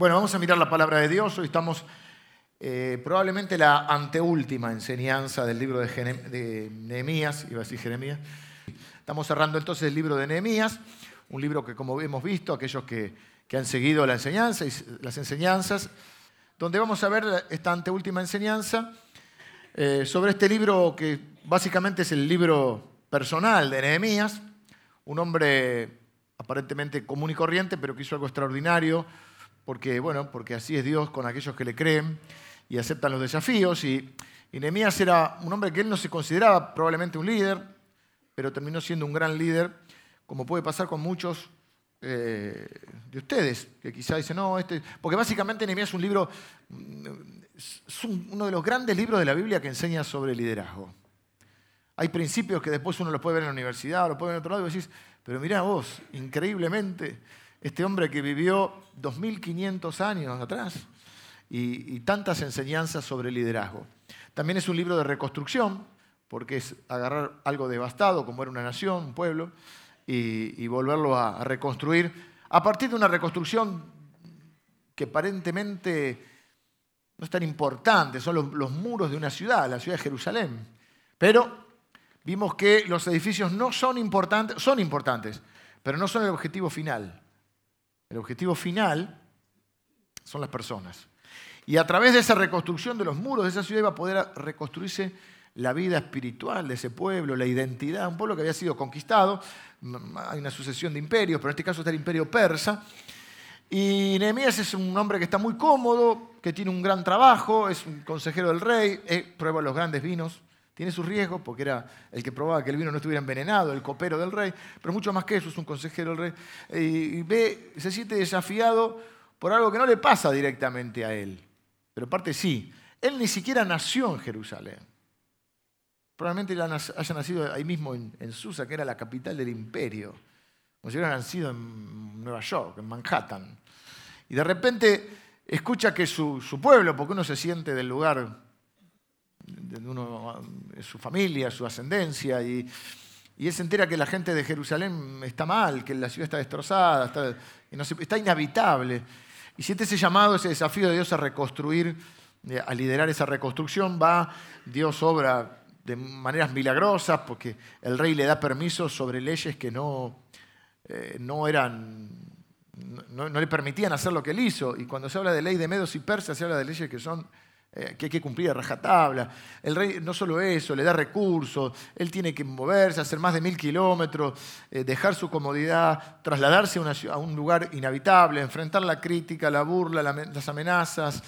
Bueno, vamos a mirar la palabra de Dios. Hoy estamos eh, probablemente la anteúltima enseñanza del libro de, Nehemías, iba a decir Jeremías. Estamos cerrando entonces el libro de Nehemías, un libro que como hemos visto, aquellos que, han seguido la enseñanza y las enseñanzas, donde vamos a ver esta anteúltima enseñanza eh, sobre este libro que básicamente es el libro personal de Nehemías, un hombre aparentemente común y corriente, pero que hizo algo extraordinario porque, bueno, porque así es Dios con aquellos que le creen y aceptan los desafíos. Y, Nehemías era un hombre que él no se consideraba probablemente un líder, pero terminó siendo un gran líder, como puede pasar con muchos eh, de ustedes, que quizá dicen, no, este... Porque básicamente Nehemías es un libro, es uno de los grandes libros de la Biblia que enseña sobre liderazgo. Hay principios que después uno los puede ver en la universidad, o los puede ver en otro lado y decís, pero mirá vos, increíblemente, este hombre que vivió 2.500 años atrás y, tantas enseñanzas sobre liderazgo. También es un libro de reconstrucción, porque es agarrar algo devastado, como era una nación, un pueblo, y, volverlo a, reconstruir a partir de una reconstrucción que aparentemente no es tan importante, son los, los muros de una ciudad, la ciudad de Jerusalén. Pero vimos que los edificios no son importantes, son importantes, pero no son el objetivo final. El objetivo final son las personas. Y a través de esa reconstrucción de los muros de esa ciudad iba a poder reconstruirse la vida espiritual de ese pueblo, la identidad, un pueblo que había sido conquistado. Hay una sucesión de imperios, pero en este caso está el imperio persa. Y Nehemías es un hombre que está muy cómodo, que tiene un gran trabajo, es un consejero del rey, prueba los grandes vinos, tiene sus riesgos porque era el que probaba que el vino no estuviera envenenado, el copero del rey, pero mucho más que eso, es un consejero del rey. Y ve, se siente desafiado por algo que no le pasa directamente a él, pero parte sí. Él ni siquiera nació en Jerusalén. Probablemente haya nacido ahí mismo en, Susa, que era la capital del imperio, como si hubiera nacido en Nueva York, en Manhattan. Y de repente escucha que su, su pueblo, porque uno se siente del lugar uno, su familia, su ascendencia, y, él se entera que la gente de Jerusalén está mal, que la ciudad está destrozada, está, inhabitable. Y siente ese llamado, ese desafío de Dios a reconstruir, eh, a liderar esa reconstrucción, va, Dios obra de maneras milagrosas, porque el rey le da permiso sobre leyes que no, eh, no eran no, no, le permitían hacer lo que él hizo. Y cuando se habla de ley de medos y persas, se habla de leyes que son eh, que hay que cumplir a rajatabla. El rey no solo eso, le da recursos, él tiene que moverse, hacer más de mil kilómetros, eh, dejar su comodidad, trasladarse a, un lugar inhabitable, enfrentar la crítica, la burla, las amenazas,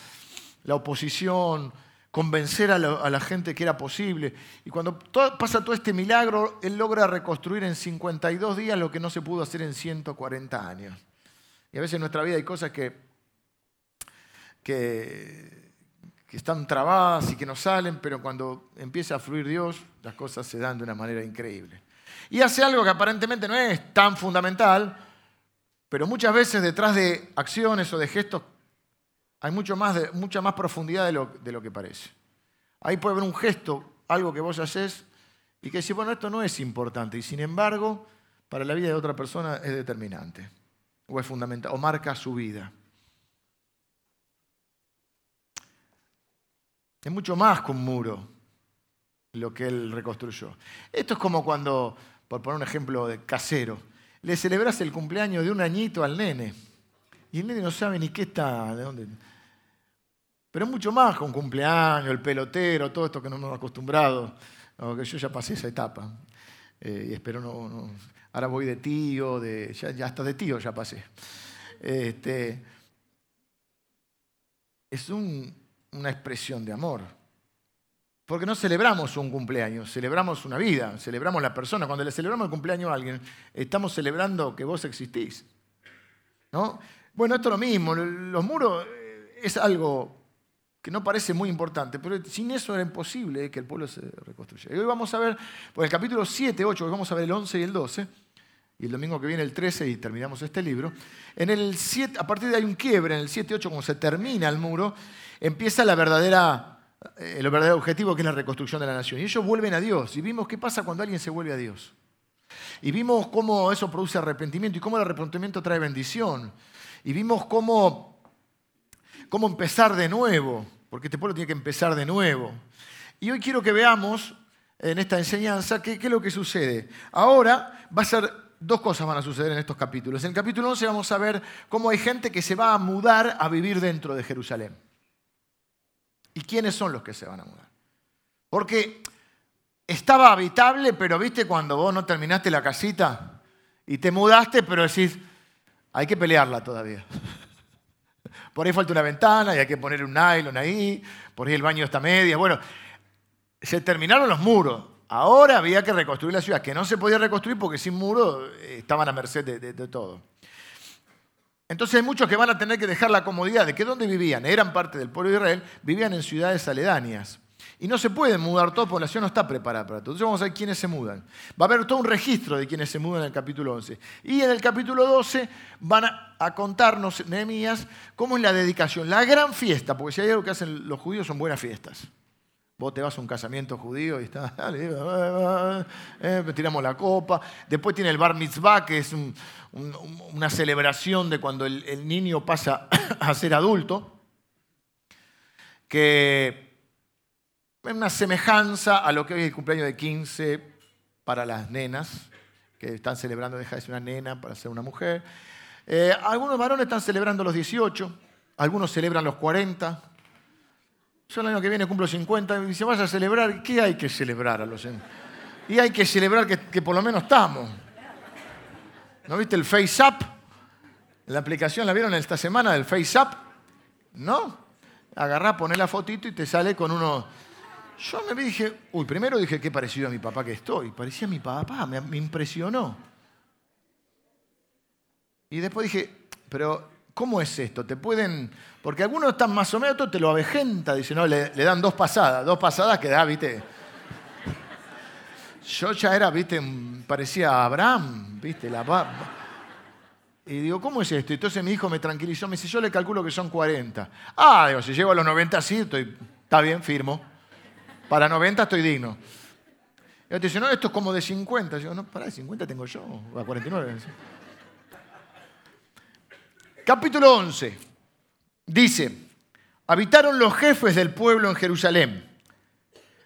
la oposición, convencer a la, gente que era posible. Y cuando pasa todo este milagro, él logra reconstruir en 52 días lo que no se pudo hacer en 140 años. Y a veces en nuestra vida hay cosas que, que que están trabadas y que no salen, pero cuando empieza a fluir Dios, las cosas se dan de una manera increíble. Y hace algo que aparentemente no es tan fundamental, pero muchas veces detrás de acciones o de gestos hay mucho más mucha más profundidad de lo, de lo que parece. Ahí puede haber un gesto, algo que vos haces y que decís, bueno, esto no es importante, y sin embargo, para la vida de otra persona es determinante, o es fundamental, o marca su vida. Es mucho más que un muro lo que él reconstruyó. Esto es como cuando, por poner un ejemplo de casero, le celebras el cumpleaños de un añito al nene. Y el nene no sabe ni qué está, de dónde. Pero es mucho más un cumpleaños, el pelotero, todo esto que no hemos acostumbrado. que yo ya pasé esa etapa. Eh, y espero no, Ahora voy de tío, de, ya, ya hasta de tío ya pasé. Este, es un, una expresión de amor. Porque no celebramos un cumpleaños, celebramos una vida, celebramos la persona. Cuando le celebramos el cumpleaños a alguien, estamos celebrando que vos existís. ¿no? Bueno, esto es lo mismo. Los muros eh, es algo que no parece muy importante, pero sin eso era imposible que el pueblo se reconstruyera. Y hoy vamos a ver, por el capítulo 7, 8, hoy vamos a ver el 11 y el 12, y el domingo que viene el 13 y terminamos este libro. En el 7, a partir de ahí un quiebre, en el 7, 8, como se termina el muro, empieza la verdadera, eh, el verdadero objetivo que es la reconstrucción de la nación. Y ellos vuelven a Dios. Y vimos qué pasa cuando alguien se vuelve a Dios. Y vimos cómo eso produce arrepentimiento y cómo el arrepentimiento trae bendición. Y vimos cómo cómo empezar de nuevo, porque este pueblo tiene que empezar de nuevo. Y hoy quiero que veamos en esta enseñanza qué, es lo que sucede. Ahora va a ser dos cosas van a suceder en estos capítulos. En el capítulo 11 vamos a ver cómo hay gente que se va a mudar a vivir dentro de Jerusalén. ¿Y quiénes son los que se van a mudar? Porque estaba habitable, pero viste cuando vos no terminaste la casita y te mudaste, pero decís, hay que pelearla todavía. Por ahí falta una ventana y hay que poner un nylon ahí, por ahí el baño está media. Bueno, se terminaron los muros. Ahora había que reconstruir la ciudad, que no se podía reconstruir porque sin muro eh, estaban a merced de, todo. Entonces hay muchos que van a tener que dejar la comodidad de que donde vivían, eran parte del pueblo de Israel, vivían en ciudades aledañas. Y no se pueden mudar la ciudad no está preparada para todo. Entonces vamos a ver quiénes se mudan. Va a haber todo un registro de quienes se mudan en el capítulo 11. Y en el capítulo 12 van a, contarnos, Nehemías, cómo es la dedicación, la gran fiesta, porque si hay algo que hacen los judíos son buenas fiestas. Vos te vas a un casamiento judío y está, eh, tiramos la copa. Después tiene el bar mitzvah, que es una celebración de cuando el, niño pasa a ser adulto, que es una semejanza a lo que hoy es el cumpleaños de 15 para las nenas, que están celebrando, deja de ser una nena para ser una mujer. Eh, algunos varones están celebrando los 18, algunos celebran los 40, yo el año que viene cumplo 50 y dice, vas a celebrar, ¿qué hay que celebrar a los Y hay que celebrar que, por lo menos estamos. ¿No viste el Face Up? La aplicación la vieron esta semana del Face Up. ¿No? Agarrá, poné la fotito y te sale con uno. Yo me dije, uy, primero dije qué parecido a mi papá que estoy. Parecía mi papá, me, impresionó. Y después dije, pero ¿cómo es esto? ¿Te pueden.? Porque algunos están más o menos, otros te lo avejenta, dicen, no, le, dan dos pasadas, dos pasadas que da, ¿viste? Yo ya era, ¿viste? Parecía Abraham, ¿viste? La, y digo, ¿cómo es esto? Entonces mi hijo me tranquilizó, me dice, yo le calculo que son 40. Ah, digo, si llego a los 90, sí, estoy, está bien, firmo. Para 90 estoy digno. Y otro dice, no, esto es como de 50. Yo, no, para de 50 tengo yo, a 49. Capítulo 11. Dice, habitaron los jefes del pueblo en Jerusalén,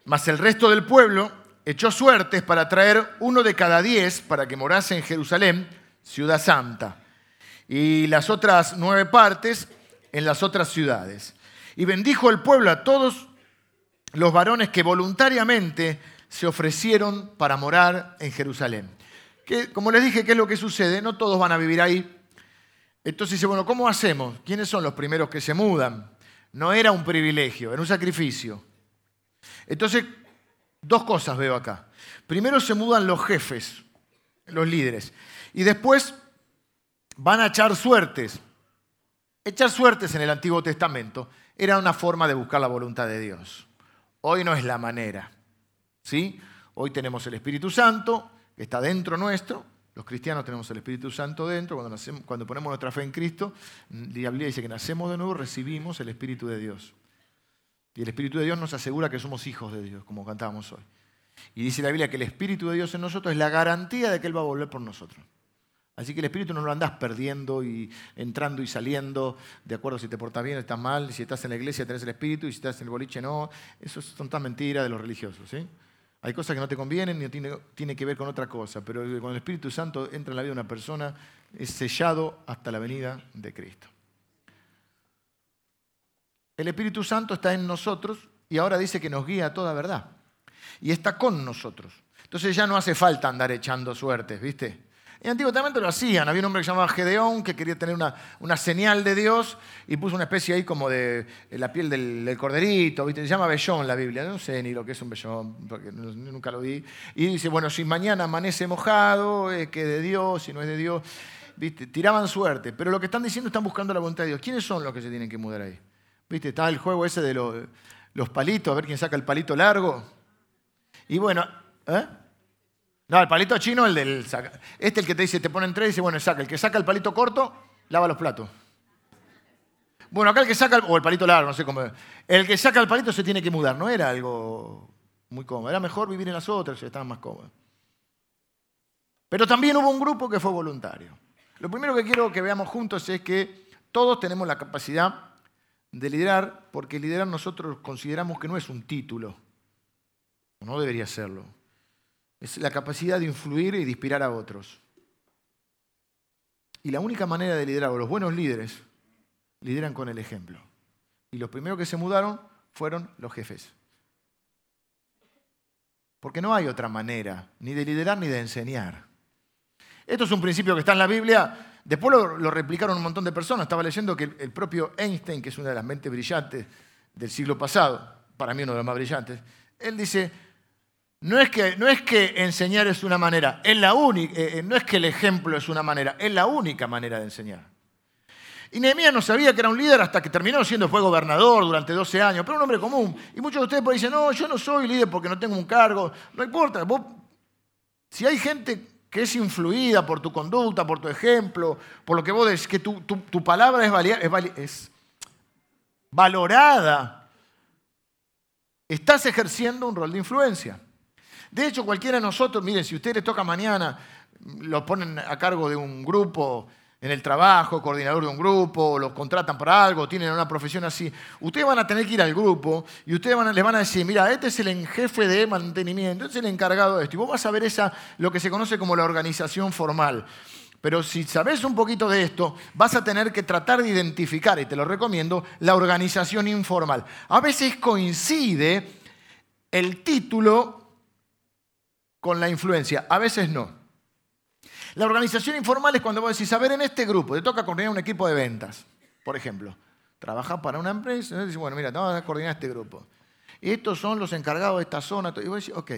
mas el resto del pueblo echó suertes para traer uno de cada diez para que morase en Jerusalén, ciudad santa, y las otras nueve partes en las otras ciudades. Y bendijo el pueblo a todos los varones que voluntariamente se ofrecieron para morar en Jerusalén. Que, como les dije, ¿qué es lo que sucede? No todos van a vivir ahí, entonces dice, bueno, ¿cómo hacemos? ¿Quiénes son los primeros que se mudan? No era un privilegio, era un sacrificio. Entonces, dos cosas veo acá. Primero se mudan los jefes, los líderes, y después van a echar suertes. Echar suertes en el Antiguo Testamento era una forma de buscar la voluntad de Dios. Hoy no es la manera. ¿sí? Hoy tenemos el Espíritu Santo, que está dentro nuestro, los cristianos tenemos el Espíritu Santo dentro, cuando, ponemos nuestra fe en Cristo, la Biblia dice que nacemos de nuevo, recibimos el Espíritu de Dios. Y el Espíritu de Dios nos asegura que somos hijos de Dios, como cantábamos hoy. Y dice la Biblia que el Espíritu de Dios en nosotros es la garantía de que Él va a volver por nosotros. Así que el Espíritu no lo andás perdiendo y entrando y saliendo, de acuerdo si te portas bien, estás mal, si estás en la iglesia tenés el Espíritu y si estás en el boliche no. Eso son tan mentiras de los religiosos. ¿sí? Hay cosas que no te convienen y tiene, tiene que ver con otra cosa, pero cuando el Espíritu Santo entra en la vida de una persona, es sellado hasta la venida de Cristo. El Espíritu Santo está en nosotros y ahora dice que nos guía a toda verdad. Y está con nosotros. Entonces ya no hace falta andar echando suertes, ¿viste? Y antiguamente lo hacían. Había un hombre que se llamaba Gedeón que quería tener una, señal de Dios y puso una especie ahí como de, la piel del, corderito. ¿viste? Se llama vellón la Biblia. No sé ni lo que es un vellón, porque nunca lo vi. Y dice, bueno, si mañana amanece mojado, es que de Dios, si no es de Dios. ¿Viste? Tiraban suerte. Pero lo que están diciendo están buscando la voluntad de Dios. ¿Quiénes son los que se tienen que mudar ahí? ¿Viste? Está el juego ese de los, palitos, a ver quién saca el palito largo. Y bueno, ¿eh? No, el palito chino, el del. Este es el que te dice, te ponen tres y dice, bueno, saca. El que saca el palito corto, lava los platos. Bueno, acá el que saca, el, o el palito largo, no sé cómo. El que saca el palito se tiene que mudar, no era algo muy cómodo. Era mejor vivir en las otras, estaban más cómodos. Pero también hubo un grupo que fue voluntario. Lo primero que quiero que veamos juntos es que todos tenemos la capacidad de liderar, porque liderar nosotros consideramos que no es un título, no debería serlo. Es la capacidad de influir y de inspirar a otros. Y la única manera de liderar, o los buenos líderes, lideran con el ejemplo. Y los primeros que se mudaron fueron los jefes. Porque no hay otra manera, ni de liderar ni de enseñar. Esto es un principio que está en la Biblia. Después lo, replicaron un montón de personas. Estaba leyendo que el, propio Einstein, que es una de las mentes brillantes del siglo pasado, para mí uno de los más brillantes, él dice, no es que, no es que enseñar es una manera, es la única, eh, eh, no es que el ejemplo es una manera, es la única manera de enseñar. Y Nehemías no sabía que era un líder hasta que terminó siendo fue gobernador durante 12 años, pero un hombre común. Y muchos de ustedes pueden decir, no, yo no soy líder porque no tengo un cargo. No importa, si hay gente que es influida por tu conducta, por tu ejemplo, por lo que vos decís, que tu, palabra es, es valorada, estás ejerciendo un rol de influencia. De hecho, cualquiera de nosotros, miren, si a usted le toca mañana, lo ponen a cargo de un grupo en el trabajo, coordinador de un grupo, los contratan para algo, tienen una profesión así, ustedes van a tener que ir al grupo y ustedes van les van a decir, mira, este es el jefe de mantenimiento, este es el encargado de esto. Y vos vas a ver esa, lo que se conoce como la organización formal. Pero si sabes un poquito de esto, vas a tener que tratar de identificar, y te lo recomiendo, la organización informal. A veces coincide el título con la influencia, a veces no. La organización informal es cuando vos decís, a ver, en este grupo, te toca coordinar un equipo de ventas, por ejemplo. Trabajas para una empresa y dices, bueno, mira, te vamos a coordinar este grupo. Y estos son los encargados de esta zona. Y vos decís, ok,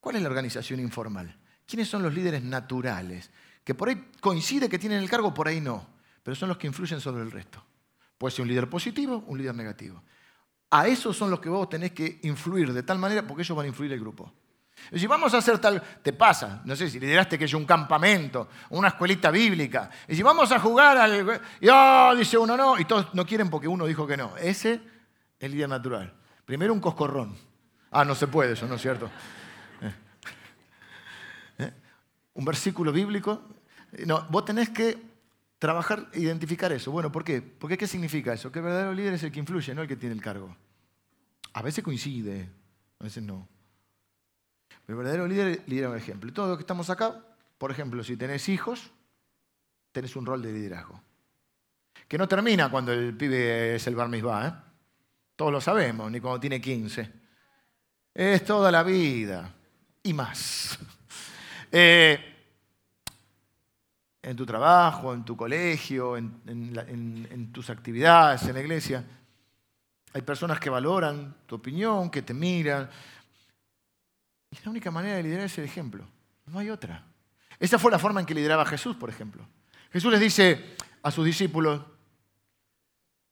¿cuál es la organización informal? ¿Quiénes son los líderes naturales? Que por ahí coincide que tienen el cargo, por ahí no. Pero son los que influyen sobre el resto. Puede ser un líder positivo, un líder negativo. A esos son los que vos tenés que influir de tal manera porque ellos van a influir el grupo. Si vamos a hacer tal, te pasa, no sé si lideraste que es un campamento, una escuelita bíblica. Y si vamos a jugar al. Y oh, dice uno no, y todos no quieren porque uno dijo que no. Ese es el líder natural. Primero un coscorrón. Ah, no se puede eso, ¿no es cierto? Eh. Eh. Un versículo bíblico. No, vos tenés que trabajar, identificar eso. Bueno, ¿por qué? Porque ¿qué significa eso? Que el verdadero líder es el que influye, no el que tiene el cargo. A veces coincide, a veces no. El verdadero líder lidera un ejemplo. Y todo lo que estamos acá, por ejemplo, si tenés hijos, tenés un rol de liderazgo. Que no termina cuando el pibe es el bar mitzvah, ¿eh? Todos lo sabemos, ni cuando tiene 15. Es toda la vida y más. Eh, en tu trabajo, en tu colegio, en tus actividades, en la iglesia, hay personas que valoran tu opinión, que te miran, y la única manera de liderar es el ejemplo. No hay otra. Esa fue la forma en que lideraba Jesús, por ejemplo. Jesús les dice a sus discípulos,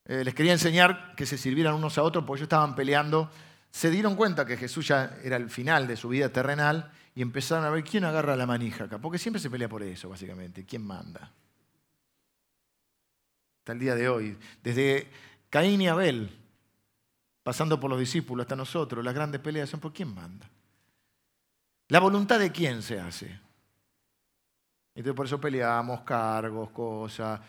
eh, les quería enseñar que se sirvieran unos a otros porque ellos estaban peleando. Se dieron cuenta que Jesús ya era el final de su vida terrenal y empezaron a ver quién agarra la manija acá. Porque siempre se pelea por eso, básicamente. ¿Quién manda? Hasta el día de hoy. Desde Caín y Abel, pasando por los discípulos hasta nosotros, las grandes peleas son por quién manda. ¿La voluntad de quién se hace? Entonces por eso peleamos cargos, cosas,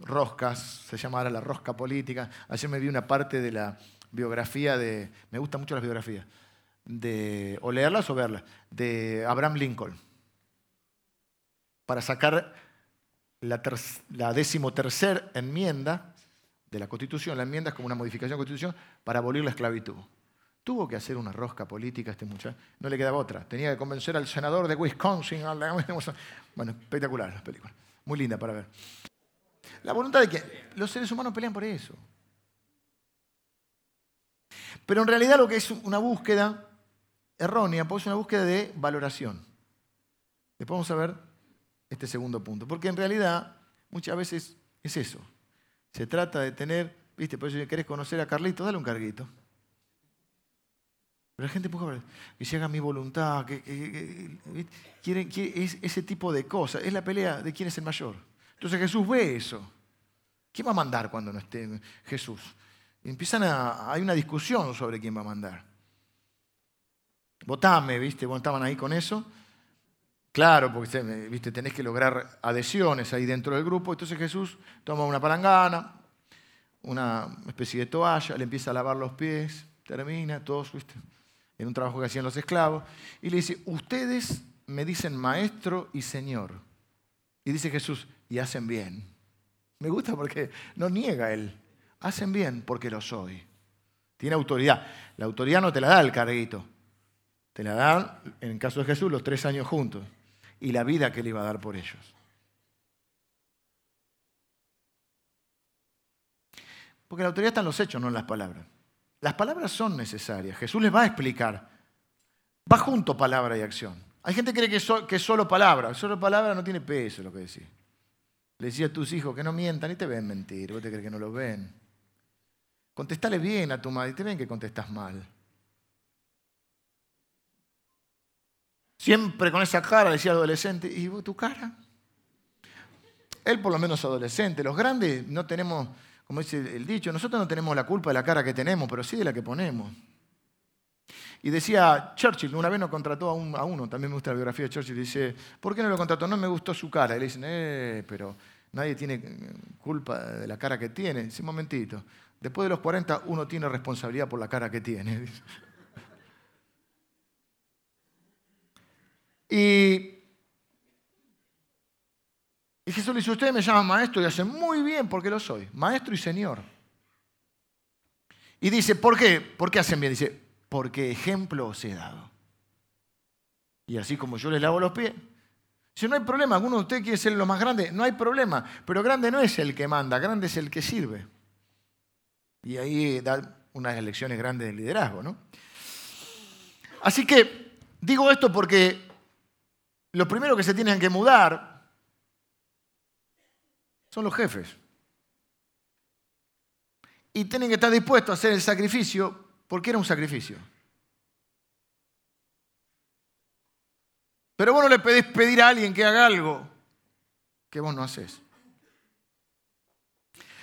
roscas, se llama ahora la rosca política. Ayer me vi una parte de la biografía de, me gustan mucho las biografías, de, o leerlas o verlas, de Abraham Lincoln, para sacar la, la decimotercer enmienda de la Constitución. La enmienda es como una modificación de la Constitución para abolir la esclavitud. Tuvo que hacer una rosca política este muchacho. No le quedaba otra. Tenía que convencer al senador de Wisconsin. Bueno, espectacular la película. Muy linda para ver. La voluntad de que los seres humanos pelean por eso. Pero en realidad lo que es una búsqueda errónea, pues es una búsqueda de valoración. Después vamos a ver este segundo punto. Porque en realidad muchas veces es eso. Se trata de tener, viste, por eso si querés conocer a Carlito, dale un carguito. Pero la gente puede que se haga mi voluntad, que, quieren, ese tipo de cosas. Es la pelea de quién es el mayor. Entonces Jesús ve eso. ¿Quién va a mandar cuando no esté Jesús? empiezan a, hay una discusión sobre quién va a mandar. Votame, ¿viste? Bueno, estaban ahí con eso. Claro, porque ¿viste? tenés que lograr adhesiones ahí dentro del grupo. Entonces Jesús toma una palangana, una especie de toalla, le empieza a lavar los pies, termina, todos, en un trabajo que hacían los esclavos, y le dice, ustedes me dicen maestro y señor. Y dice Jesús, y hacen bien. Me gusta porque no niega él, hacen bien porque lo soy. Tiene autoridad. La autoridad no te la da el carguito, te la da, en el caso de Jesús, los tres años juntos y la vida que él iba a dar por ellos. Porque la autoridad está en los hechos, no en las palabras. Las palabras son necesarias. Jesús les va a explicar. Va junto palabra y acción. Hay gente que cree que, es solo palabra. Solo palabra no tiene peso lo que decís. Le decía a tus hijos que no mientan y te ven mentir. Vos te crees que no lo ven. Contestale bien a tu madre y te ven que contestas mal. Siempre con esa cara, decía adolescente. ¿Y tu cara? Él por lo menos adolescente. Los grandes no tenemos como dice el dicho, nosotros no tenemos la culpa de la cara que tenemos, pero sí de la que ponemos. Y decía Churchill, una vez nos contrató a, uno, también me gusta la biografía de Churchill, dice, ¿por qué no lo contrató? No me gustó su cara. Y le dicen, eh, pero nadie tiene culpa de la cara que tiene. Dice, un momentito, después de los 40 uno tiene responsabilidad por la cara que tiene. y y Jesús le dice, ustedes me llaman maestro y hacen muy bien porque lo soy, maestro y señor. Y dice, ¿por qué? ¿Por qué hacen bien? Dice, porque ejemplo os he dado. Y así como yo les lavo los pies. Si no hay problema, alguno de ustedes quiere ser lo más grande, no hay problema. Pero grande no es el que manda, grande es el que sirve. Y ahí da unas lecciones grandes de liderazgo, ¿no? Así que digo esto porque lo primero que se tienen que mudar son los jefes. Y tienen que estar dispuestos a hacer el sacrificio porque era un sacrificio. Pero vos no le pedís pedir a alguien que haga algo que vos no haces.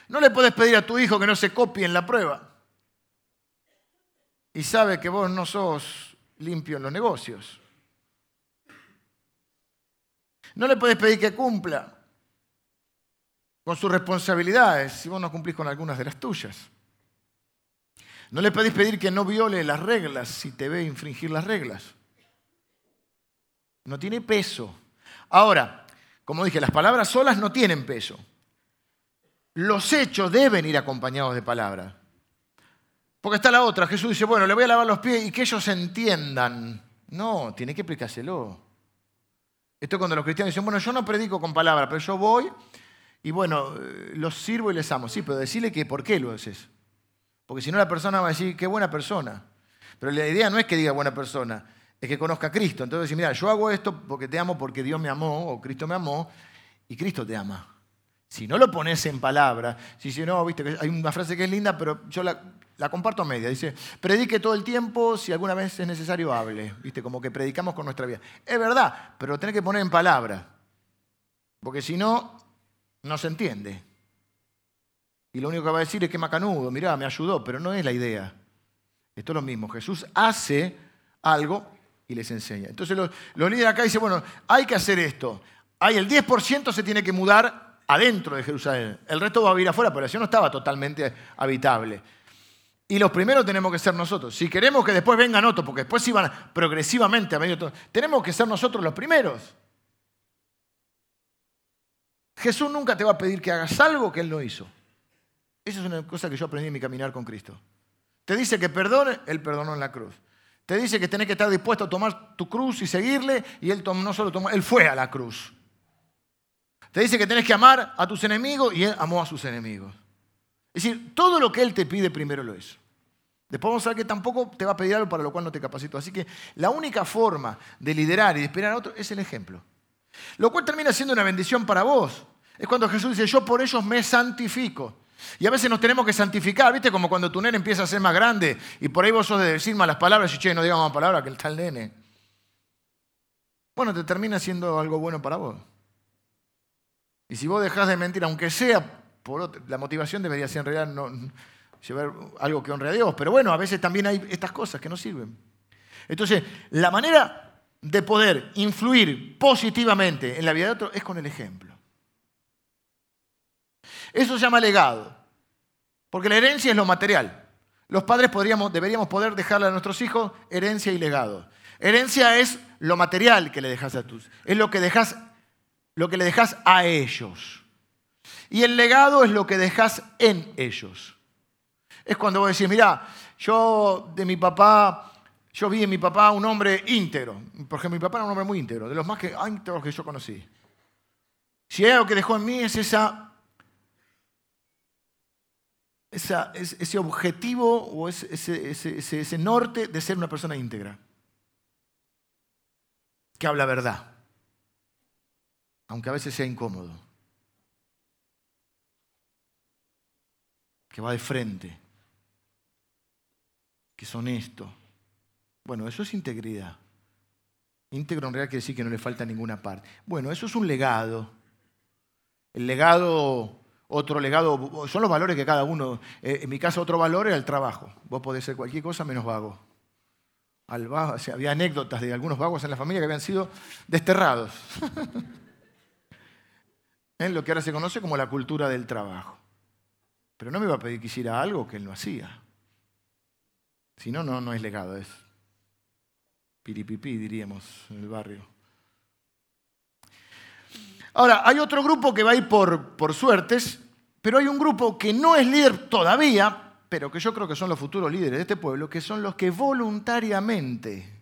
No le podés pedir a tu hijo que no se copie en la prueba. Y sabe que vos no sos limpio en los negocios. No le podés pedir que cumpla con sus responsabilidades si vos no cumplís con algunas de las tuyas. No le podés pedir que no viole las reglas si te ve infringir las reglas. No tiene peso. Ahora, como dije, las palabras solas no tienen peso. Los hechos deben ir acompañados de palabras. Porque está la otra. Jesús dice, bueno, le voy a lavar los pies y que ellos entiendan. No, tiene que explicárselo. Esto es cuando los cristianos dicen, bueno, yo no predico con palabras, pero yo voy y bueno, eh, los sirvo y les amo. Sí, pero decirle que por qué lo haces. Porque si no la persona va a decir, qué buena persona. Pero la idea no es que diga buena persona, es que conozca a Cristo. Entonces mira, yo hago esto porque te amo, porque Dios me amó, o Cristo me amó, y Cristo te ama. Si no lo pones en palabra, si dice, no, viste, hay una frase que es linda, pero yo la, comparto a media. Dice, predique todo el tiempo, si alguna vez es necesario, hable. Viste, como que predicamos con nuestra vida. Es verdad, pero lo tenés que poner en palabra. Porque si no, no se entiende. Y lo único que va a decir es que macanudo, mirá, me ayudó, pero no es la idea. Esto es lo mismo. Jesús hace algo y les enseña. Entonces los, líderes acá dicen, bueno, hay que hacer esto. Hay el 10% se tiene que mudar adentro de Jerusalén. El resto va a vivir afuera, pero la ciudad no estaba totalmente habitable. Y los primeros tenemos que ser nosotros. Si queremos que después vengan otros, porque después iban progresivamente a medio tenemos que ser nosotros los primeros. Jesús nunca te va a pedir que hagas algo que Él no hizo. Esa es una cosa que yo aprendí en mi caminar con Cristo. Te dice que perdone, Él perdonó en la cruz. Te dice que tenés que estar dispuesto a tomar tu cruz y seguirle, y Él no solo tomó, Él fue a la cruz. Te dice que tenés que amar a tus enemigos y Él amó a sus enemigos. Es decir, todo lo que Él te pide primero lo hizo. Después vamos a ver que tampoco te va a pedir algo para lo cual no te capacito. Así que la única forma de liderar y de esperar a otro es el ejemplo. Lo cual termina siendo una bendición para vos. Es cuando Jesús dice, yo por ellos me santifico. Y a veces nos tenemos que santificar, ¿viste? Como cuando tu nene empieza a ser más grande y por ahí vos sos de decir malas palabras y che, no digamos más palabras que el tal nene. Bueno, te termina siendo algo bueno para vos. Y si vos dejás de mentir, aunque sea por la motivación debería ser en realidad no, llevar algo que honre a Dios. Pero bueno, a veces también hay estas cosas que no sirven. Entonces, la manera de poder influir positivamente en la vida de otro es con el ejemplo. Eso se llama legado. Porque la herencia es lo material. Los padres podríamos, deberíamos poder dejarle a nuestros hijos herencia y legado. Herencia es lo material que le dejas a tus, es lo que dejas, lo que le dejas a ellos. Y el legado es lo que dejas en ellos. Es cuando vos decís, mira, yo de mi papá, yo vi en mi papá un hombre íntegro. Porque mi papá era un hombre muy íntegro, de los más que, íntegros que yo conocí. Si algo que dejó en mí es esa, ese objetivo o ese, ese norte de ser una persona íntegra. Que habla verdad. Aunque a veces sea incómodo. Que va de frente que es honesto. Bueno, eso es integridad. Íntegro en realidad quiere decir que no le falta ninguna parte. Bueno, eso es un legado. El legado, otro legado, son los valores que cada uno, eh, en mi caso otro valor es el trabajo. Vos podés ser cualquier cosa menos vago. Al vago había anécdotas de algunos vagos en la familia que habían sido desterrados. en lo que ahora se conoce como la cultura del trabajo. Pero no me iba a pedir que hiciera algo que él no hacía. Si no, no, no es legado, es piripipí, diríamos, en el barrio. Ahora, hay otro grupo que va a ir por, por suertes, pero hay un grupo que no es líder todavía, pero que yo creo que son los futuros líderes de este pueblo, que son los que voluntariamente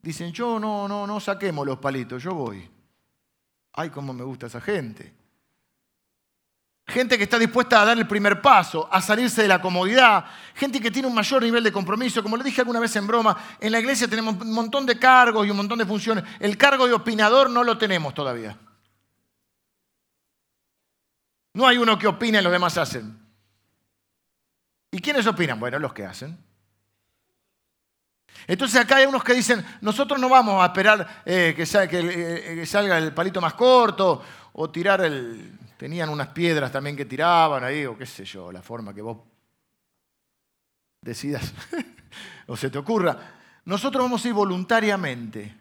dicen, yo no, no, no saquemos los palitos, yo voy. Ay, cómo me gusta esa gente. Gente que está dispuesta a dar el primer paso, a salirse de la comodidad. Gente que tiene un mayor nivel de compromiso. Como le dije alguna vez en broma, en la iglesia tenemos un montón de cargos y un montón de funciones. El cargo de opinador no lo tenemos todavía. No hay uno que opine y los demás hacen. ¿Y quiénes opinan? Bueno, los que hacen. Entonces acá hay unos que dicen, nosotros no vamos a esperar eh, que, eh, que salga el palito más corto o tirar el, Tenían unas piedras también que tiraban ahí, o qué sé yo, la forma que vos decidas o se te ocurra. Nosotros vamos a ir voluntariamente.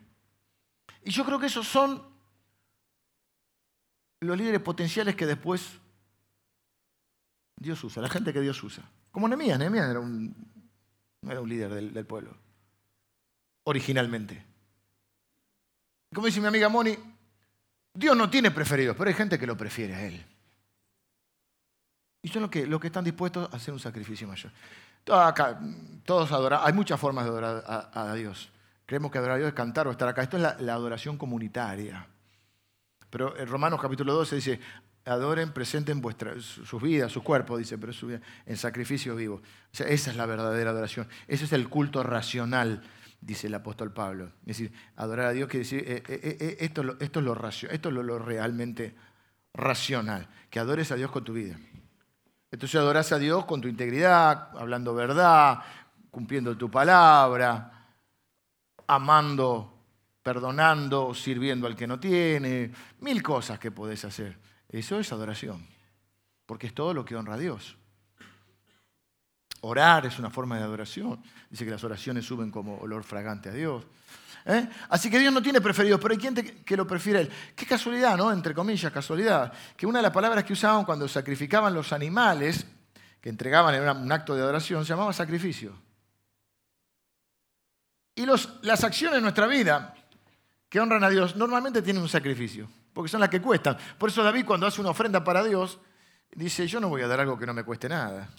Y yo creo que esos son los líderes potenciales que después Dios usa, la gente que Dios usa. Como Nehemías, Nehemías era un, no era un líder del, del pueblo, originalmente. Como dice mi amiga Moni, Dios no tiene preferidos, pero hay gente que lo prefiere a Él. Y son los que, que están dispuestos a hacer un sacrificio mayor. Todos adoran, hay muchas formas de adorar a, Dios. Creemos que adorar a Dios es cantar o estar acá. Esto es la, adoración comunitaria. Pero en Romanos capítulo 12 dice, adoren, presenten vuestras, sus vidas, sus cuerpos, dice, pero su vida, en sacrificio vivo. Esa es la verdadera adoración. Ese es el culto racional dice el apóstol Pablo. Es decir, adorar a Dios quiere decir, eh, eh, eh, esto, esto, es, lo, esto es lo, realmente racional, que adores a Dios con tu vida. Entonces adoras a Dios con tu integridad, hablando verdad, cumpliendo tu palabra, amando, perdonando, sirviendo al que no tiene, mil cosas que podés hacer. Eso es adoración, porque es todo lo que honra a Dios. Orar es una forma de adoración. Dice que las oraciones suben como olor fragante a Dios. ¿Eh? Así que Dios no tiene preferidos, pero hay quien que lo prefiere a Él. Qué casualidad, ¿no? Entre comillas, casualidad. Que una de las palabras que usaban cuando sacrificaban los animales, que entregaban en un acto de adoración, se llamaba sacrificio. Y las acciones de nuestra vida que honran a Dios normalmente tienen un sacrificio, porque son las que cuestan. Por eso David cuando hace una ofrenda para Dios, dice, yo no voy a dar algo que no me cueste nada.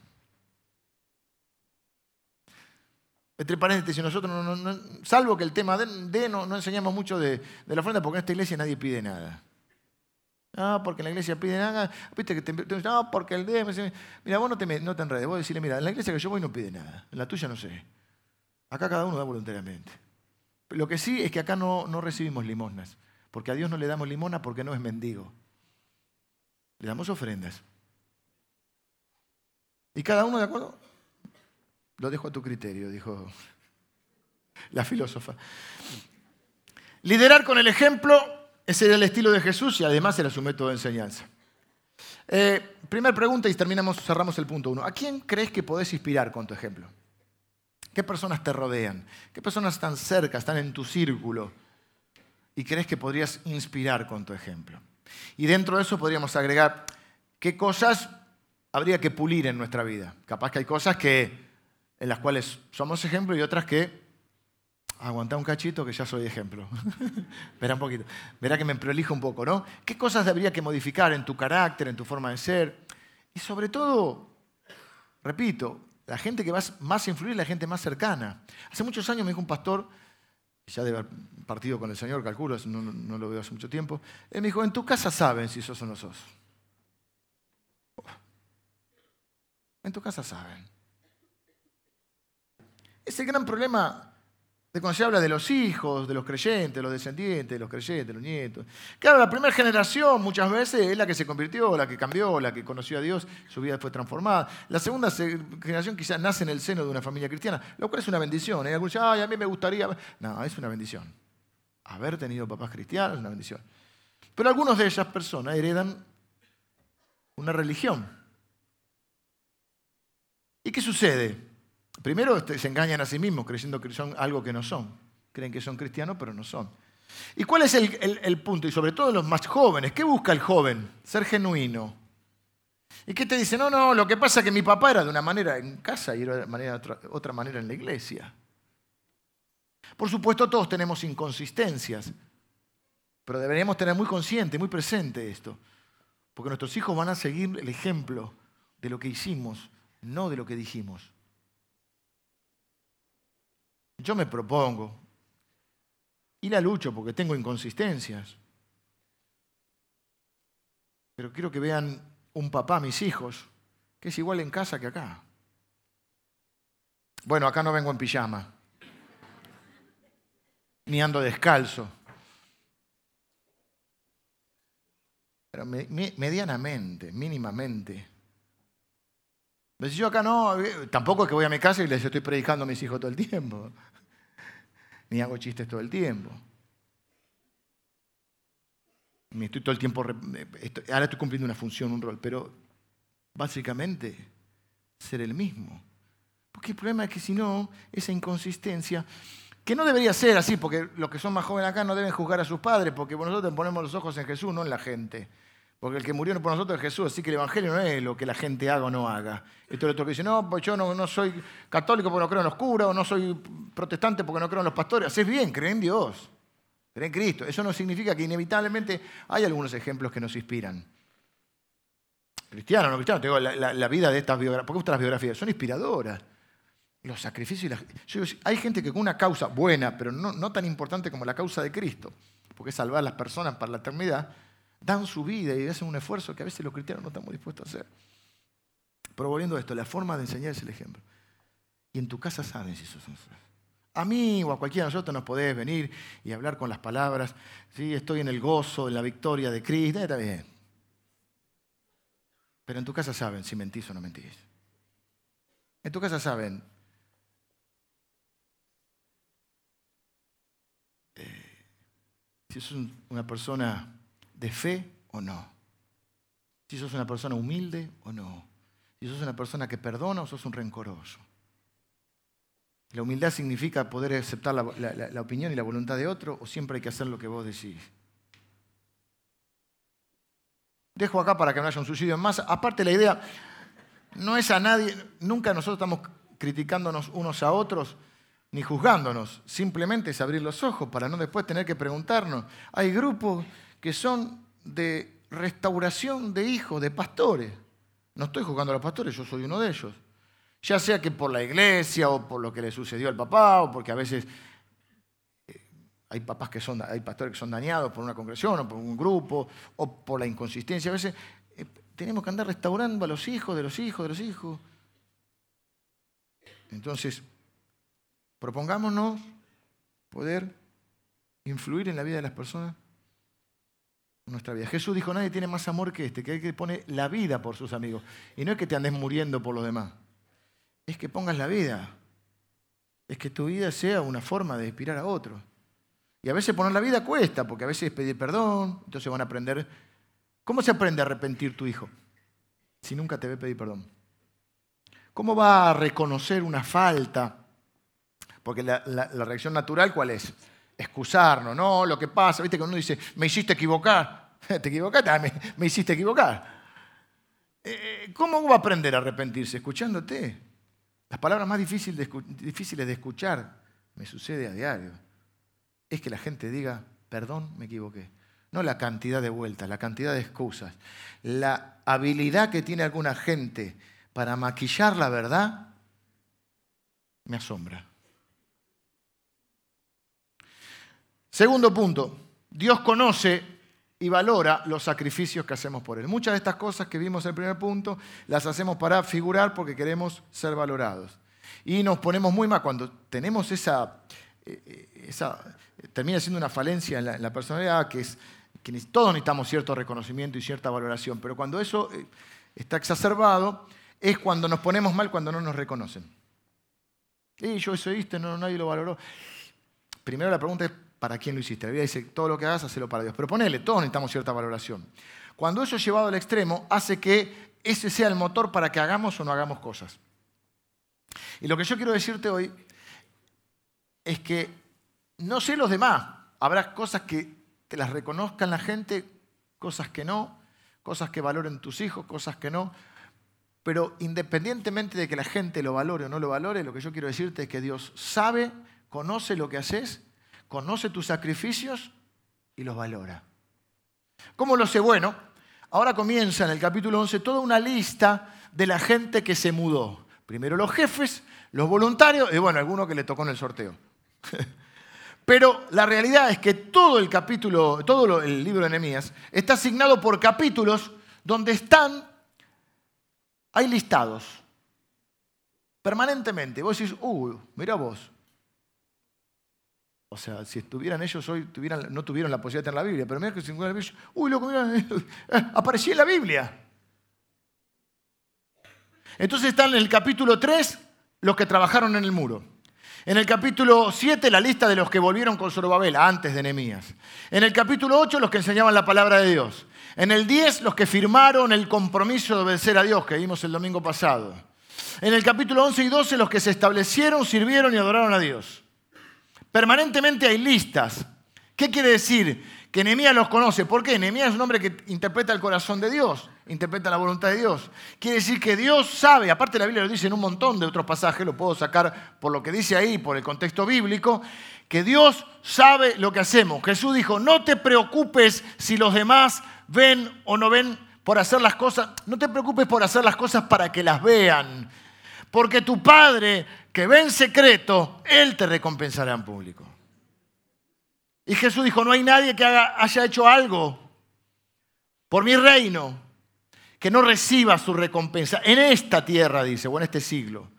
Entre paréntesis, nosotros, no, salvo que el tema de, no, enseñamos mucho de, la ofrenda, porque en esta iglesia nadie pide nada. Ah, porque en la iglesia pide nada. Viste que te, no, porque el de. Mira, vos no te, no te enredes. Vos decirle, mira, la iglesia que yo voy no pide nada. La tuya no sé. Acá cada uno da voluntariamente. Lo que sí es que acá no, no recibimos limosnas. Porque a Dios no le damos limona porque no es mendigo. Le damos ofrendas. Y cada uno de acuerdo lo dejo a tu criterio, dijo la filósofa. Liderar con el ejemplo, ese era el estilo de Jesús y además era su método de enseñanza. Eh, primera pregunta y terminamos, cerramos el punto uno. ¿A quién crees que podés inspirar con tu ejemplo? ¿Qué personas te rodean? ¿Qué personas están cerca, están en tu círculo? Y crees que podrías inspirar con tu ejemplo. Y dentro de eso podríamos agregar qué cosas habría que pulir en nuestra vida. Capaz que hay cosas que, en las cuales somos ejemplo y otras que aguanta un cachito que ya soy ejemplo. Espera un poquito. Verá que me prolijo un poco, ¿no? ¿Qué cosas habría que modificar en tu carácter, en tu forma de ser? Y sobre todo, repito, la gente que va más a influir la gente más cercana. Hace muchos años me dijo un pastor, ya debe haber partido con el Señor, calculo, no, no lo veo hace mucho tiempo, él me dijo, en tu casa saben si sos o no sos. En tu casa saben. Ese gran problema de cuando se habla de los hijos, de los creyentes, los descendientes, los creyentes, los nietos. Claro, la primera generación muchas veces es la que se convirtió, la que cambió, la que conoció a Dios, su vida fue transformada. La segunda generación quizás nace en el seno de una familia cristiana, lo cual es una bendición. ¿eh? Algunos dicen, ay, a mí me gustaría. No, es una bendición. Haber tenido papás cristianos es una bendición. Pero algunos de esas personas heredan una religión. ¿Y qué sucede? Primero se engañan a sí mismos creyendo que son algo que no son. Creen que son cristianos, pero no son. ¿Y cuál es el, punto? Y sobre todo los más jóvenes. ¿Qué busca el joven? Ser genuino. ¿Y qué te dice? No, no, lo que pasa es que mi papá era de una manera en casa y era de manera, otra, otra manera en la iglesia. Por supuesto, todos tenemos inconsistencias, pero deberíamos tener muy consciente, muy presente esto, porque nuestros hijos van a seguir el ejemplo de lo que hicimos, no de lo que dijimos. Yo me propongo y la lucho porque tengo inconsistencias. Pero quiero que vean un papá, mis hijos, que es igual en casa que acá. Bueno, acá no vengo en pijama, ni ando descalzo. Pero medianamente, mínimamente. Yo acá no, eh, tampoco es que voy a mi casa y les estoy predicando a mis hijos todo el tiempo. Ni hago chistes todo el tiempo. Me estoy todo el tiempo, ahora estoy cumpliendo una función, un rol, pero básicamente ser el mismo. Porque el problema es que si no, esa inconsistencia, que no debería ser así, porque los que son más jóvenes acá no deben juzgar a sus padres, porque nosotros ponemos los ojos en Jesús, no en la gente. Porque el que murió por nosotros es Jesús, así que el Evangelio no es lo que la gente haga o no haga. Esto es otro que dice, no, pues yo no, soy católico porque no creo en los curas, o no soy protestante porque no creo en los pastores. Haces bien, creen en Dios, creen en Cristo. Eso no significa que inevitablemente hay algunos ejemplos que nos inspiran. Cristiano, no cristiano, te digo, la, vida de estas biografías, ¿por qué las biografías? Son inspiradoras. Los sacrificios y las... hay gente que con una causa buena, pero no, no tan importante como la causa de Cristo, porque es salvar a las personas para la eternidad, dan su vida y hacen un esfuerzo que a veces los cristianos no estamos dispuestos a hacer. Pero volviendo a esto, la forma de enseñar es el ejemplo. Y en tu casa saben si sos A mí o a cualquiera de nosotros nos podés venir y hablar con las palabras. ¿sí? Estoy en el gozo, en la victoria de Cristo. Está bien. Pero en tu casa saben si mentís o no mentís. En tu casa saben eh, si sos una persona de fe o no. Si sos una persona humilde o no. Si sos una persona que perdona o sos un rencoroso. La humildad significa poder aceptar la, opinión y la voluntad de otro o siempre hay que hacer lo que vos decís. Dejo acá para que no haya un suicidio en masa. Aparte la idea no es a nadie, nunca nosotros estamos criticándonos unos a otros ni juzgándonos. Simplemente es abrir los ojos para no después tener que preguntarnos. Hay grupos que son de restauración de hijos, de pastores. No estoy jugando a los pastores, yo soy uno de ellos. Ya sea que por la iglesia o por lo que le sucedió al papá o porque a veces eh, hay papás que son, hay pastores que son dañados por una congregación o por un grupo o por la inconsistencia. A veces eh, tenemos que andar restaurando a los hijos de los hijos de los hijos. Entonces, propongámonos poder influir en la vida de las personas nuestra vida. Jesús dijo, nadie tiene más amor que este, que el que pone la vida por sus amigos. Y no es que te andes muriendo por los demás, es que pongas la vida. Es que tu vida sea una forma de inspirar a otros. Y a veces poner la vida cuesta, porque a veces es pedir perdón, entonces van a aprender. ¿Cómo se aprende a arrepentir tu hijo si nunca te ve pedir perdón? ¿Cómo va a reconocer una falta? Porque la, la reacción natural, ¿cuál es? Excusarnos, no, lo que pasa, viste que uno dice, me hiciste equivocar, te equivocaste, ah, me, hiciste equivocar. Eh, ¿Cómo va a aprender a arrepentirse? Escuchándote. Las palabras más difíciles de escuchar, me sucede a diario, es que la gente diga, perdón, me equivoqué. No la cantidad de vueltas, la cantidad de excusas. La habilidad que tiene alguna gente para maquillar la verdad me asombra. Segundo punto, Dios conoce y valora los sacrificios que hacemos por Él. Muchas de estas cosas que vimos en el primer punto las hacemos para figurar porque queremos ser valorados. Y nos ponemos muy mal cuando tenemos esa, eh, eh, esa termina siendo una falencia en la, personalidad que es que todos necesitamos cierto reconocimiento y cierta valoración, pero cuando eso eh, está exacerbado es cuando nos ponemos mal cuando no nos reconocen. Y yo eso hice, no, nadie lo valoró. Primero la pregunta es, ¿para quién lo hiciste? La Biblia dice, todo lo que hagas, hacelo para Dios. Pero ponele, todos necesitamos cierta valoración. Cuando eso es llevado al extremo, hace que ese sea el motor para que hagamos o no hagamos cosas. Y lo que yo quiero decirte hoy es que no sé los demás. Habrá cosas que te las reconozcan la gente, cosas que no, cosas que valoren tus hijos, cosas que no. Pero independientemente de que la gente lo valore o no lo valore, lo que yo quiero decirte es que Dios sabe, conoce lo que haces, conoce tus sacrificios y los valora. ¿Cómo lo sé? Bueno, ahora comienza en el capítulo 11 toda una lista de la gente que se mudó. Primero los jefes, los voluntarios y bueno, alguno que le tocó en el sorteo. Pero la realidad es que todo el capítulo, todo el libro de Nehemías está asignado por capítulos donde están hay listados permanentemente. Vos decís, uy, mira vos. O sea, si estuvieran ellos hoy, no tuvieron la posibilidad de tener la Biblia, pero mira que encuentra la Biblia, uy, loco, mira, apareció en la Biblia. Entonces están en el capítulo 3 los que trabajaron en el muro. En el capítulo 7 la lista de los que volvieron con Zorobabel antes de Nehemías. En el capítulo 8 los que enseñaban la palabra de Dios. En el 10, los que firmaron el compromiso de obedecer a Dios, que vimos el domingo pasado. En el capítulo 11 y 12, los que se establecieron, sirvieron y adoraron a Dios. Permanentemente hay listas. ¿Qué quiere decir? Que Nehemías los conoce. ¿Por qué? Nehemías es un hombre que interpreta el corazón de Dios, interpreta la voluntad de Dios. Quiere decir que Dios sabe, aparte la Biblia lo dice en un montón de otros pasajes, lo puedo sacar por lo que dice ahí, por el contexto bíblico, que Dios sabe lo que hacemos. Jesús dijo, no te preocupes si los demás ven o no ven por hacer las cosas. No te preocupes por hacer las cosas para que las vean. Porque tu Padre que ve en secreto, Él te recompensará en público. Y Jesús dijo, no hay nadie que haya hecho algo por mi reino que no reciba su recompensa en esta tierra, dice, o en este siglo.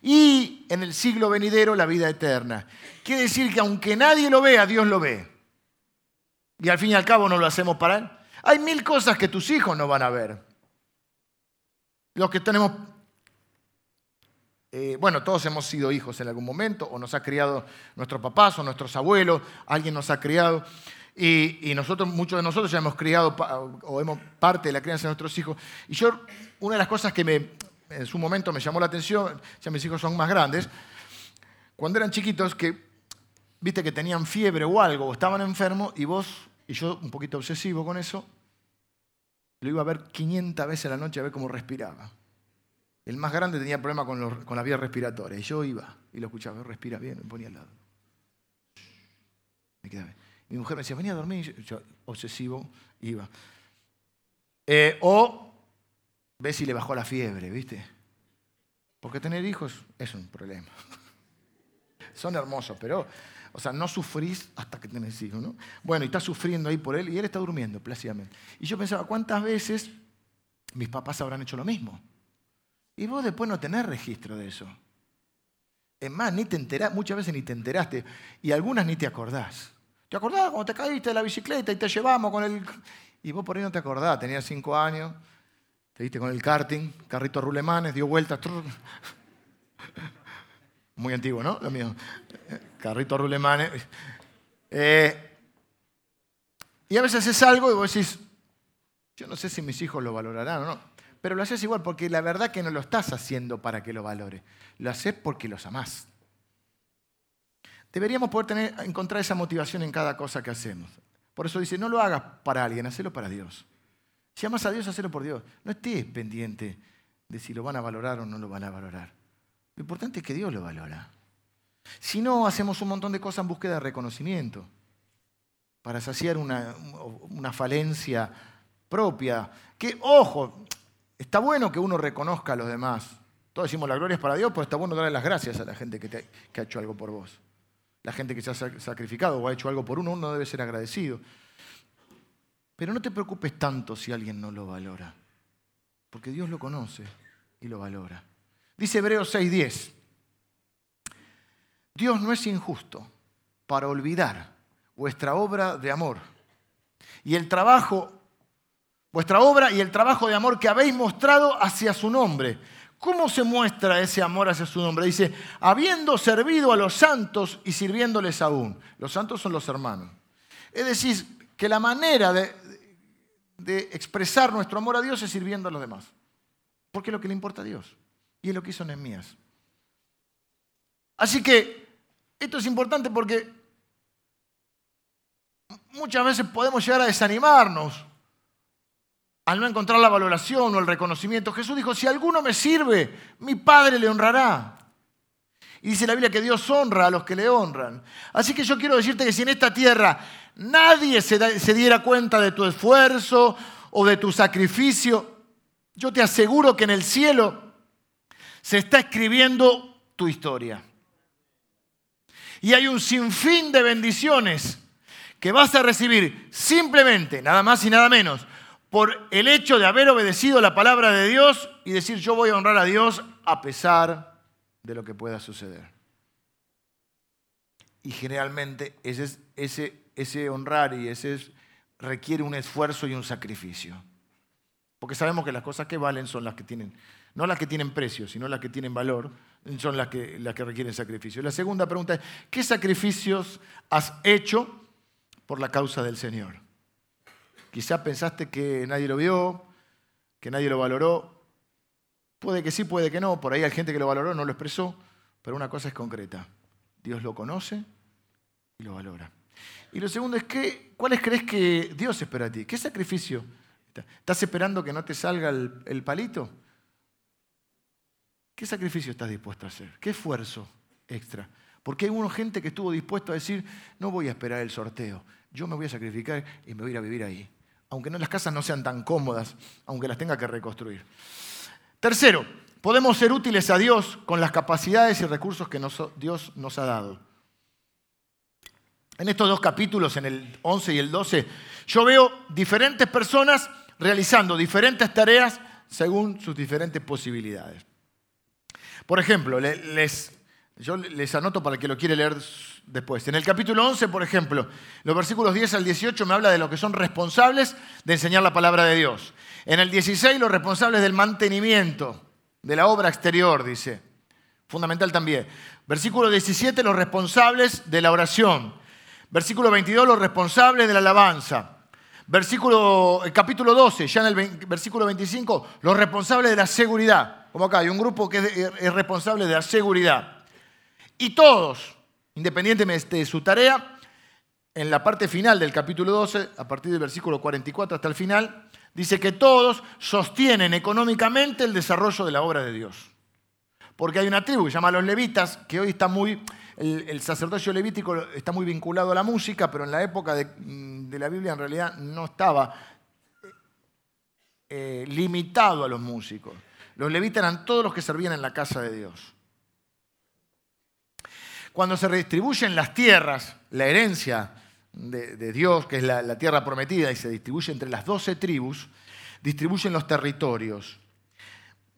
Y en el siglo venidero la vida eterna. Quiere decir que aunque nadie lo vea, Dios lo ve. Y al fin y al cabo no lo hacemos para Él. Hay mil cosas que tus hijos no van a ver. Los que tenemos, eh, bueno, todos hemos sido hijos en algún momento, o nos ha criado nuestros papás o nuestros abuelos, alguien nos ha criado. Y, nosotros, muchos de nosotros ya hemos criado o hemos parte de la crianza de nuestros hijos. Y yo, una de las cosas que me, en su momento me llamó la atención, ya mis hijos son más grandes, cuando eran chiquitos, que viste que tenían fiebre o algo, o estaban enfermos, y vos y yo, un poquito obsesivo con eso, lo iba a ver 500 veces a la noche a ver cómo respiraba. El más grande tenía problemas con, con las vías respiratorias. Yo iba y lo escuchaba, respira bien, me ponía al lado. Me quedaba. Mi mujer me decía, venía a dormir. Yo, obsesivo, iba. Eh, o ve si le bajó la fiebre, ¿viste? Porque tener hijos es un problema. Son hermosos, pero o sea, no sufrís hasta que tenés hijos, ¿no? Bueno, y está sufriendo ahí por él y él está durmiendo plácidamente. Y yo pensaba, ¿cuántas veces mis papás habrán hecho lo mismo? Y vos después no tenés registro de eso. Es más, ni te enterás, muchas veces ni te enteraste y algunas ni te acordás. ¿Te acordás cuando te caíste de la bicicleta y te llevamos con el... Y vos por ahí no te acordás, tenías cinco años, te diste con el karting, carrito rulemanes, dio vueltas. Muy antiguo, ¿no? Lo mío. Carrito rulemane. Eh, y a veces es algo y vos decís, yo no sé si mis hijos lo valorarán o no. Pero lo haces igual porque la verdad que no lo estás haciendo para que lo valore. Lo haces porque los amás. Deberíamos poder encontrar esa motivación en cada cosa que hacemos. Por eso dice, no lo hagas para alguien, hacelo para Dios. Si amas a Dios, hacelo por Dios. No estés pendiente de si lo van a valorar o no lo van a valorar. Lo importante es que Dios lo valora. Si no, hacemos un montón de cosas en búsqueda de reconocimiento, para saciar una, una falencia propia. Que, ojo, está bueno que uno reconozca a los demás. Todos decimos la gloria es para Dios, pero está bueno darle las gracias a la gente que, ha hecho algo por vos. La gente que se ha sacrificado o ha hecho algo por uno, uno debe ser agradecido. Pero no te preocupes tanto si alguien no lo valora, porque Dios lo conoce y lo valora. Dice Hebreos 6:10, Dios no es injusto para olvidar vuestra obra de amor y el trabajo, vuestra obra y el trabajo de amor que habéis mostrado hacia su nombre. ¿Cómo se muestra ese amor hacia su nombre? Dice, habiendo servido a los santos y sirviéndoles aún. Los santos son los hermanos. Es decir, que la manera de, expresar nuestro amor a Dios es sirviendo a los demás. Porque es lo que le importa a Dios. Y es lo que hizo Nehemías. Así que esto es importante porque muchas veces podemos llegar a desanimarnos al no encontrar la valoración o el reconocimiento. Jesús dijo, si alguno me sirve, mi Padre le honrará. Y dice la Biblia que Dios honra a los que le honran. Así que yo quiero decirte que si en esta tierra nadie se, diera cuenta de tu esfuerzo o de tu sacrificio, yo te aseguro que en el cielo se está escribiendo tu historia. Y hay un sinfín de bendiciones que vas a recibir simplemente, nada más y nada menos, por el hecho de haber obedecido la palabra de Dios y decir yo voy a honrar a Dios a pesar de lo que pueda suceder. Y generalmente ese, ese, ese honrar y ese requiere un esfuerzo y un sacrificio. Porque sabemos que las cosas que valen son las que tienen, no las que tienen precio, sino las que tienen valor, son las que, las que requieren sacrificio. La segunda pregunta es, ¿qué sacrificios has hecho por la causa del Señor? Quizá pensaste que nadie lo vio, que nadie lo valoró. Puede que sí, puede que no. Por ahí hay gente que lo valoró, no lo expresó. Pero una cosa es concreta. Dios lo conoce y lo valora. Y lo segundo es, que, ¿cuáles crees que Dios espera a ti? ¿Qué sacrificio? ¿Estás esperando que no te salga el, palito? ¿Qué sacrificio estás dispuesto a hacer? ¿Qué esfuerzo extra? Porque hay una gente que estuvo dispuesto a decir, no voy a esperar el sorteo, yo me voy a sacrificar y me voy a ir a vivir ahí. Aunque no, las casas no sean tan cómodas, aunque las tenga que reconstruir. Tercero, podemos ser útiles a Dios con las capacidades y recursos que Dios nos ha dado. En estos dos capítulos, en el 11 y el 12, yo veo diferentes personas realizando diferentes tareas según sus diferentes posibilidades. Por ejemplo, les, yo les anoto para el que lo quiere leer después. En el capítulo 11, por ejemplo, los versículos 10 al 18 me habla de los que son responsables de enseñar la palabra de Dios. En el 16, los responsables del mantenimiento de la obra exterior, dice. Fundamental también. Versículo 17, los responsables de la oración. Versículo 22, los responsables de la alabanza. Versículo, el capítulo 12, ya en el versículo 25, los responsables de la seguridad. Como acá, hay un grupo que es, responsable de la seguridad. Y todos, independientemente de su tarea, en la parte final del capítulo 12, a partir del versículo 44 hasta el final, dice que todos sostienen económicamente el desarrollo de la obra de Dios. Porque hay una tribu que se llama los levitas, que hoy está muy, el, sacerdocio levítico está muy vinculado a la música, pero en la época de, mm, la Biblia en realidad no estaba eh, limitado a los músicos. Los levitas eran todos los que servían en la casa de Dios. Cuando se redistribuyen las tierras, la herencia de, Dios, que es la, tierra prometida, y se distribuye entre las doce tribus, distribuyen los territorios.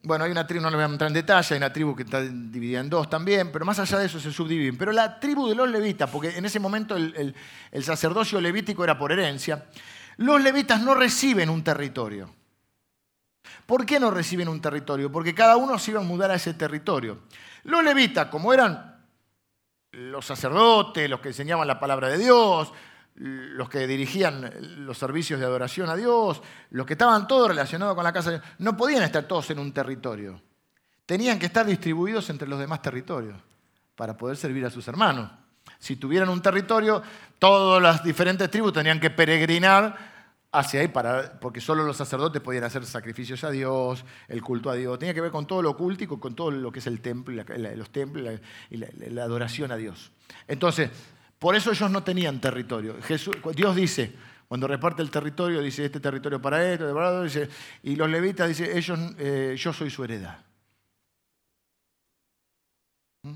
Bueno, hay una tribu, no le voy a entrar en detalle, hay una tribu que está dividida en dos también, pero más allá de eso se subdividen. Pero la tribu de los levitas, porque en ese momento el, sacerdocio levítico era por herencia, los levitas no reciben un territorio. ¿Por qué no reciben un territorio? Porque cada uno se iba a mudar a ese territorio. Los levitas, como eran los sacerdotes, los que enseñaban la palabra de Dios, los que dirigían los servicios de adoración a Dios, los que estaban todos relacionados con la casa de Dios, no podían estar todos en un territorio. Tenían que estar distribuidos entre los demás territorios para poder servir a sus hermanos. Si tuvieran un territorio, todas las diferentes tribus tenían que peregrinar hacia ahí, para, porque solo los sacerdotes podían hacer sacrificios a Dios, el culto a Dios. Tenía que ver con todo lo cultico, con todo lo que es el templo, los templos y la, adoración a Dios. Entonces, por eso ellos no tenían territorio. Dios dice, cuando reparte el territorio, dice este territorio para esto, para dice, y los levitas dice, ellos, eh, yo soy su heredad. ¿Mm?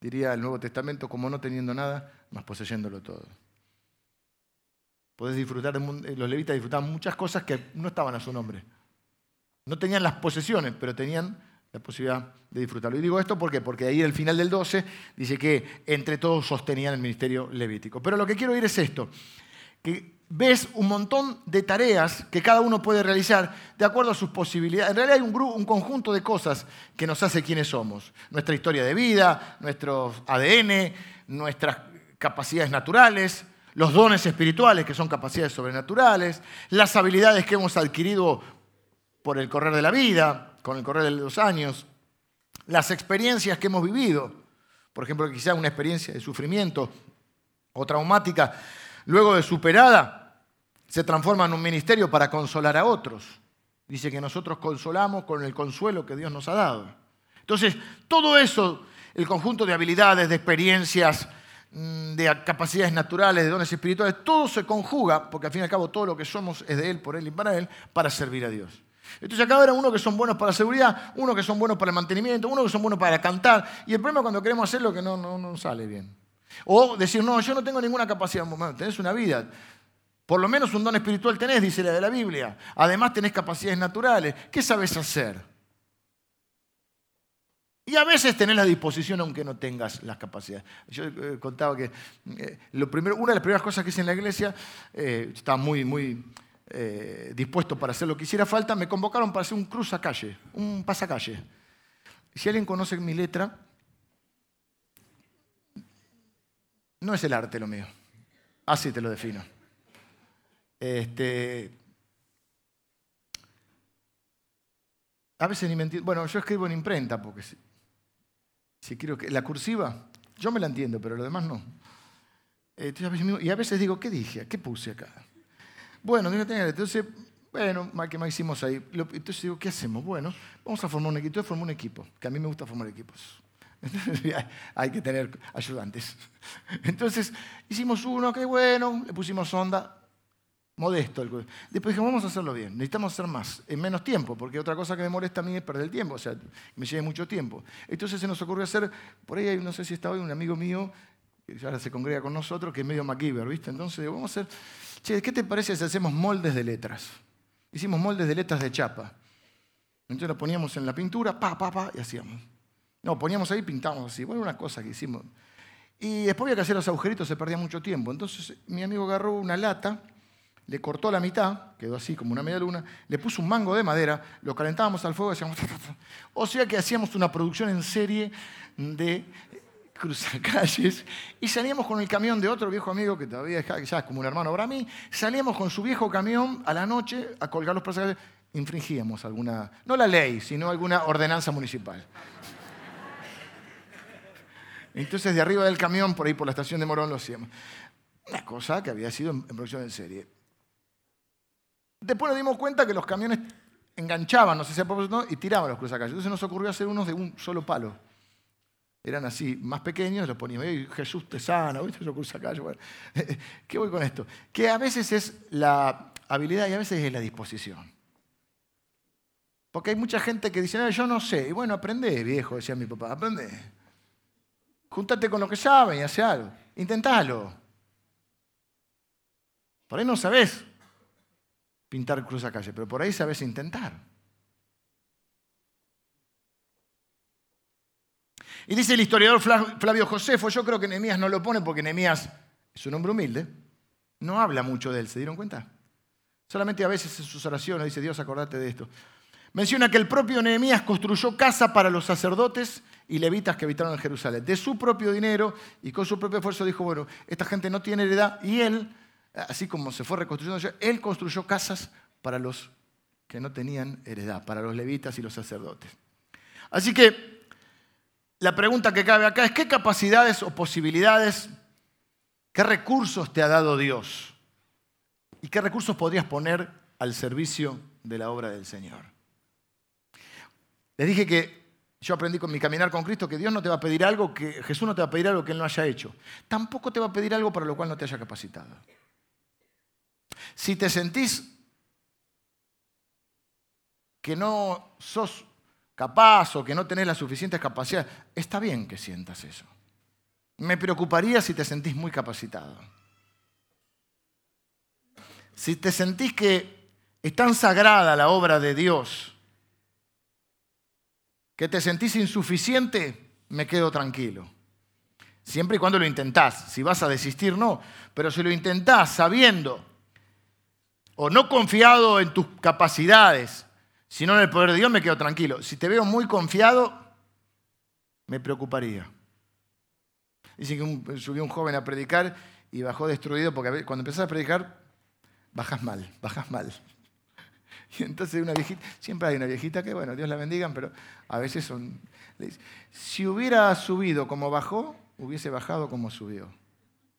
Diría el Nuevo Testamento, como no teniendo nada, más poseyéndolo todo. Podés disfrutar, eh, los levitas disfrutaban muchas cosas que no estaban a su nombre. No tenían las posesiones, pero tenían la posibilidad de disfrutarlo. Y digo esto ¿por porque ahí al final del 12 dice que entre todos sostenían el ministerio levítico. Pero lo que quiero oír es esto, que ves un montón de tareas que cada uno puede realizar de acuerdo a sus posibilidades. En realidad hay un, un conjunto de cosas que nos hace quienes somos. Nuestra historia de vida, nuestro ADN, nuestras capacidades naturales, los dones espirituales, que son capacidades sobrenaturales, las habilidades que hemos adquirido por el correr de la vida, con el correr de los años, las experiencias que hemos vivido, por ejemplo, quizá una experiencia de sufrimiento o traumática, luego de superada, se transforma en un ministerio para consolar a otros. Dice que nosotros consolamos con el consuelo que Dios nos ha dado. Entonces, todo eso, el conjunto de habilidades, de experiencias, de capacidades naturales, de dones espirituales, todo se conjuga, porque al fin y al cabo todo lo que somos es de Él, por Él y para Él, para servir a Dios. Entonces acá habrá uno que son buenos para la seguridad, uno que son buenos para el mantenimiento, uno que son buenos para cantar, y el problema es cuando queremos hacer lo que no, no, no sale bien. O decir, no, yo no tengo ninguna capacidad, bueno, tenés una vida, por lo menos un don espiritual tenés, dice la de la Biblia. Además tenés capacidades naturales. ¿Qué sabes hacer? Y a veces tenés la disposición aunque no tengas las capacidades. Yo eh, contaba que eh, lo primero, una de las primeras cosas que hice en la iglesia, eh, estaba muy, muy dispuesto para hacer lo que hiciera falta, me convocaron para hacer un calle, un pasacalle. Si alguien conoce mi letra, no es el arte lo mío. Así te lo defino. Este, a veces ni me. Bueno, yo escribo en imprenta porque si quiero que, la cursiva, yo me la entiendo, pero lo demás no. y a veces digo, ¿qué dije? ¿Qué puse acá? Bueno, entonces, bueno, ¿qué más hicimos ahí? Entonces digo, ¿qué hacemos? Bueno, vamos a formar un equipo. Entonces formé un equipo, que a mí me gusta formar equipos. hay que tener ayudantes. Entonces hicimos uno, qué bueno, le pusimos onda, modesto. Después dije, vamos a hacerlo bien, necesitamos hacer más, en menos tiempo, porque otra cosa que me molesta a mí es perder el tiempo, o sea, me lleve mucho tiempo. Entonces se nos ocurrió hacer, por ahí no sé si está hoy un amigo mío, que ahora se congrega con nosotros, que es medio MacGyver, ¿viste? Entonces vamos a hacer, che, ¿qué te parece si hacemos moldes de letras? Hicimos moldes de letras de chapa. Entonces lo poníamos en la pintura, pa, pa, pa, y hacíamos. No, poníamos ahí y pintábamos así. Bueno, una cosa que hicimos. Y después había que hacer los agujeritos, se perdía mucho tiempo. Entonces mi amigo agarró una lata, le cortó la mitad, quedó así como una media luna, le puso un mango de madera, lo calentábamos al fuego y hacíamos... O sea que hacíamos una producción en serie de cruzacalles y salíamos con el camión de otro viejo amigo que todavía ya es como un hermano para mí, salíamos con su viejo camión a la noche a colgar los cruzacalles, infringíamos alguna, no la ley, sino alguna ordenanza municipal. Entonces de arriba del camión, por ahí por la estación de Morón, lo hacíamos. Una cosa que había sido en producción en serie. Después nos dimos cuenta que los camiones enganchaban, no sé si a propósito, y tiraban los cruzacalles. Entonces nos ocurrió hacer unos de un solo palo. Eran así, más pequeños, los poníamos, Jesús te sana, ¿viste? Yo cruzacalles. ¿Qué voy con esto? Que a veces es la habilidad y a veces es la disposición. Porque hay mucha gente que dice, yo no sé. Y bueno, aprende, viejo, decía mi papá, aprende. Júntate con lo que saben y hace algo. Intentalo. Por ahí no sabes pintar cruz a calle, pero por ahí sabes intentar. Y dice el historiador Flavio Josefo, yo creo que Nehemías no lo pone porque Nehemías es un hombre humilde, no habla mucho de él, ¿se dieron cuenta? Solamente a veces en sus oraciones dice, Dios, acordate de esto. Menciona que el propio Nehemías construyó casa para los sacerdotes y levitas que habitaron en Jerusalén. De su propio dinero y con su propio esfuerzo dijo, bueno, esta gente no tiene heredad y él así como se fue reconstruyendo, él construyó casas para los que no tenían heredad, para los levitas y los sacerdotes. Así que la pregunta que cabe acá es, ¿qué capacidades o posibilidades, qué recursos te ha dado Dios? ¿Y qué recursos podrías poner al servicio de la obra del Señor? Les dije que yo aprendí con mi caminar con Cristo que Dios no te va a pedir algo, que Jesús no te va a pedir algo que Él no haya hecho. Tampoco te va a pedir algo para lo cual no te haya capacitado. Si te sentís que no sos capaz o que no tenés las suficientes capacidades, está bien que sientas eso. Me preocuparía si te sentís muy capacitado. Si te sentís que es tan sagrada la obra de Dios, que te sentís insuficiente, me quedo tranquilo. Siempre y cuando lo intentás. Si vas a desistir, no. Pero si lo intentás sabiendo o no confiado en tus capacidades, sino en el poder de Dios, me quedo tranquilo. Si te veo muy confiado, me preocuparía. Dicen que subió un joven a predicar y bajó destruido porque cuando empezás a predicar, bajas mal, bajas mal. Y entonces una viejita, siempre hay una viejita que, bueno, Dios la bendiga, pero a veces son... Si hubiera subido como bajó, hubiese bajado como subió.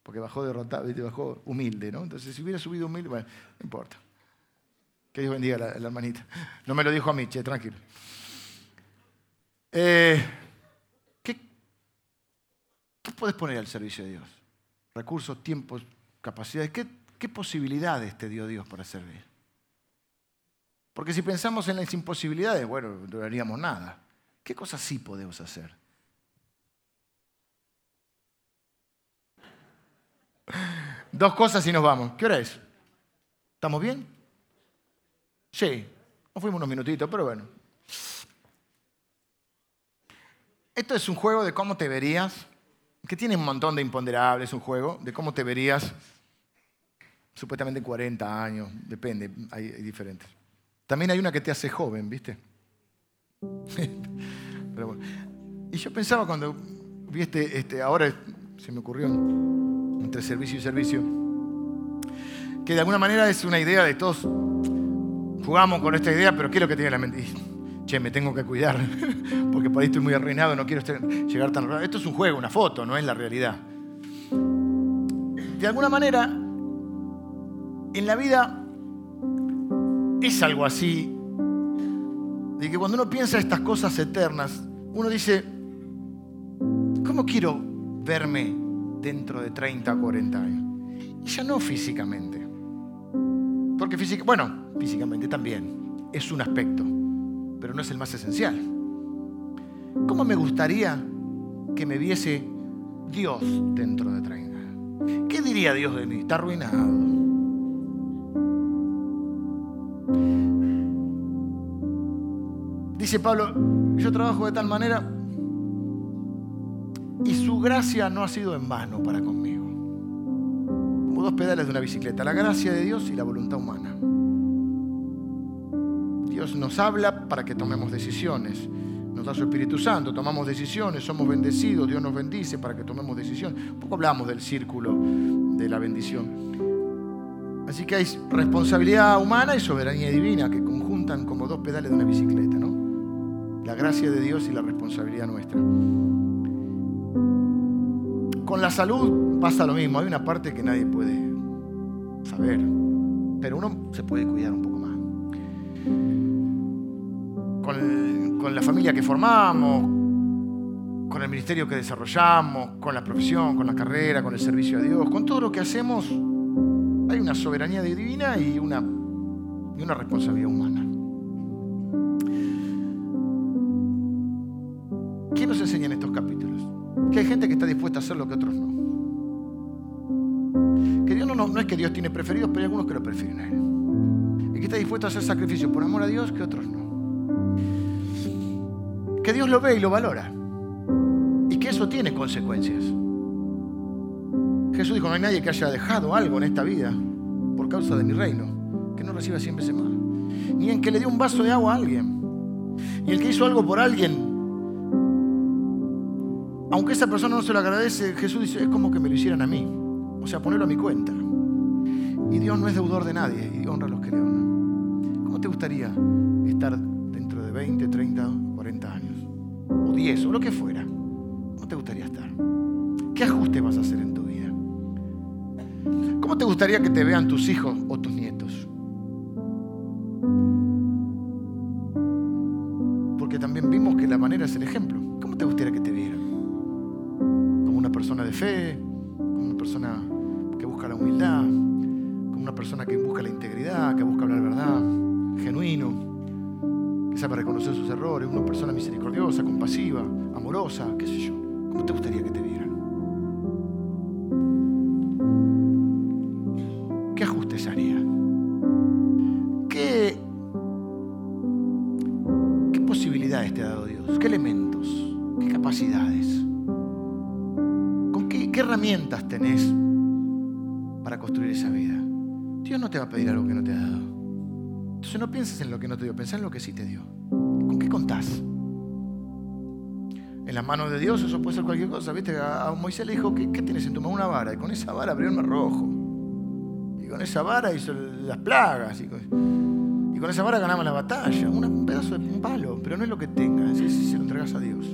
Porque bajó derrotado, bajó humilde, ¿no? Entonces, si hubiera subido humilde, bueno, no importa. Que Dios bendiga a la, hermanita. No me lo dijo a mí, che, tranquilo. Eh, ¿qué, ¿Qué puedes poner al servicio de Dios? Recursos, tiempos, capacidades. ¿Qué, ¿Qué posibilidades te dio Dios para servir? Porque si pensamos en las imposibilidades, bueno, no haríamos nada. ¿Qué cosas sí podemos hacer? Dos cosas y nos vamos. ¿Qué hora es? ¿Estamos bien? Sí, nos fuimos unos minutitos, pero bueno. Esto es un juego de cómo te verías, que tiene un montón de imponderables, un juego de cómo te verías supuestamente 40 años, depende, hay, diferentes. También hay una que te hace joven, ¿viste? Y yo pensaba cuando vi este, este, ahora se me ocurrió entre servicio y servicio, que de alguna manera es una idea de todos, jugamos con esta idea, pero ¿qué es lo que tiene la mente? che, me tengo que cuidar, porque por ahí estoy muy arruinado, no quiero llegar tan rápido. Esto es un juego, una foto, no es la realidad. De alguna manera, en la vida es algo así, de que cuando uno piensa estas cosas eternas, uno dice, ¿cómo quiero verme dentro de 30 o 40 años? Y ya no físicamente. Porque física, bueno, físicamente también es un aspecto, pero no es el más esencial. ¿Cómo me gustaría que me viese Dios dentro de 30? ¿Qué diría Dios de mí? Está arruinado. Dice Pablo, yo trabajo de tal manera y su gracia no ha sido en vano para conmigo. Como dos pedales de una bicicleta, la gracia de Dios y la voluntad humana. Dios nos habla para que tomemos decisiones. Nos da su Espíritu Santo, tomamos decisiones, somos bendecidos, Dios nos bendice para que tomemos decisiones. Un poco hablamos del círculo de la bendición. Así que hay responsabilidad humana y soberanía divina que conjuntan como dos pedales de una bicicleta, ¿no? la gracia de Dios y la responsabilidad nuestra. Con la salud pasa lo mismo, hay una parte que nadie puede saber, pero uno se puede cuidar un poco más. Con, la familia que formamos, con el ministerio que desarrollamos, con la profesión, con la carrera, con el servicio a Dios, con todo lo que hacemos, hay una soberanía divina y una, responsabilidad humana. Hay gente que está dispuesta a hacer lo que otros no. Que Dios no, es que Dios tiene preferidos, pero hay algunos que lo prefieren a Él. Y que está dispuesto a hacer sacrificios por amor a Dios que otros no. Que Dios lo ve y lo valora. Y que eso tiene consecuencias. Jesús dijo, no hay nadie que haya dejado algo en esta vida por causa de mi reino, que no reciba siempre ese mal. Ni en que le dio un vaso de agua a alguien. Y el que hizo algo por alguien aunque esa persona no se lo agradece, Jesús dice, es como que me lo hicieran a mí. O sea, ponerlo a mi cuenta. Y Dios no es deudor de nadie y honra a los que le honran. ¿Cómo te gustaría estar dentro de 20, 30, 40 años? O 10, o lo que fuera. ¿Cómo te gustaría estar? ¿Qué ajuste vas a hacer en tu vida? ¿Cómo te gustaría que te vean tus hijos o tus nietos? Porque también vimos que la manera es el ejemplo. ¿Cómo te gustaría que te vieran? Persona de fe, como una persona que busca la humildad, como una persona que busca la integridad, que busca hablar verdad, genuino, que sabe reconocer sus errores, una persona misericordiosa, compasiva, amorosa, qué sé yo. ¿Cómo te gustaría que te vieran? Herramientas tenés para construir esa vida? Dios no te va a pedir algo que no te ha dado. Entonces no pienses en lo que no te dio, pensá en lo que sí te dio. ¿Con qué contás? En las manos de Dios eso puede ser cualquier cosa. ¿Viste? A Moisés le dijo, ¿qué, tienes en tu mano? Una vara. Y con esa vara abrió el mar rojo. Y con esa vara hizo las plagas. Y con, esa vara ganamos la batalla. Un pedazo de un palo. Pero no es lo que tengas, si se lo entregas a Dios.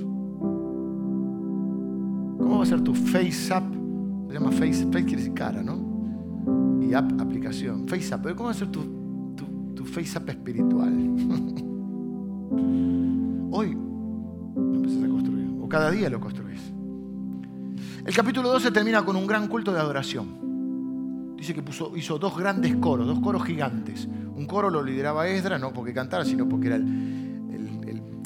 ¿Cómo va a ser tu face up? Se llama face, face quiere decir cara, ¿no? Y app, aplicación. Face up. Pero ¿cómo ser tu, tu, tu face up espiritual? Hoy lo empezás a construir. O cada día lo construís. El capítulo 12 termina con un gran culto de adoración. Dice que puso, hizo dos grandes coros, dos coros gigantes. Un coro lo lideraba Esdras, no porque cantara, sino porque era el,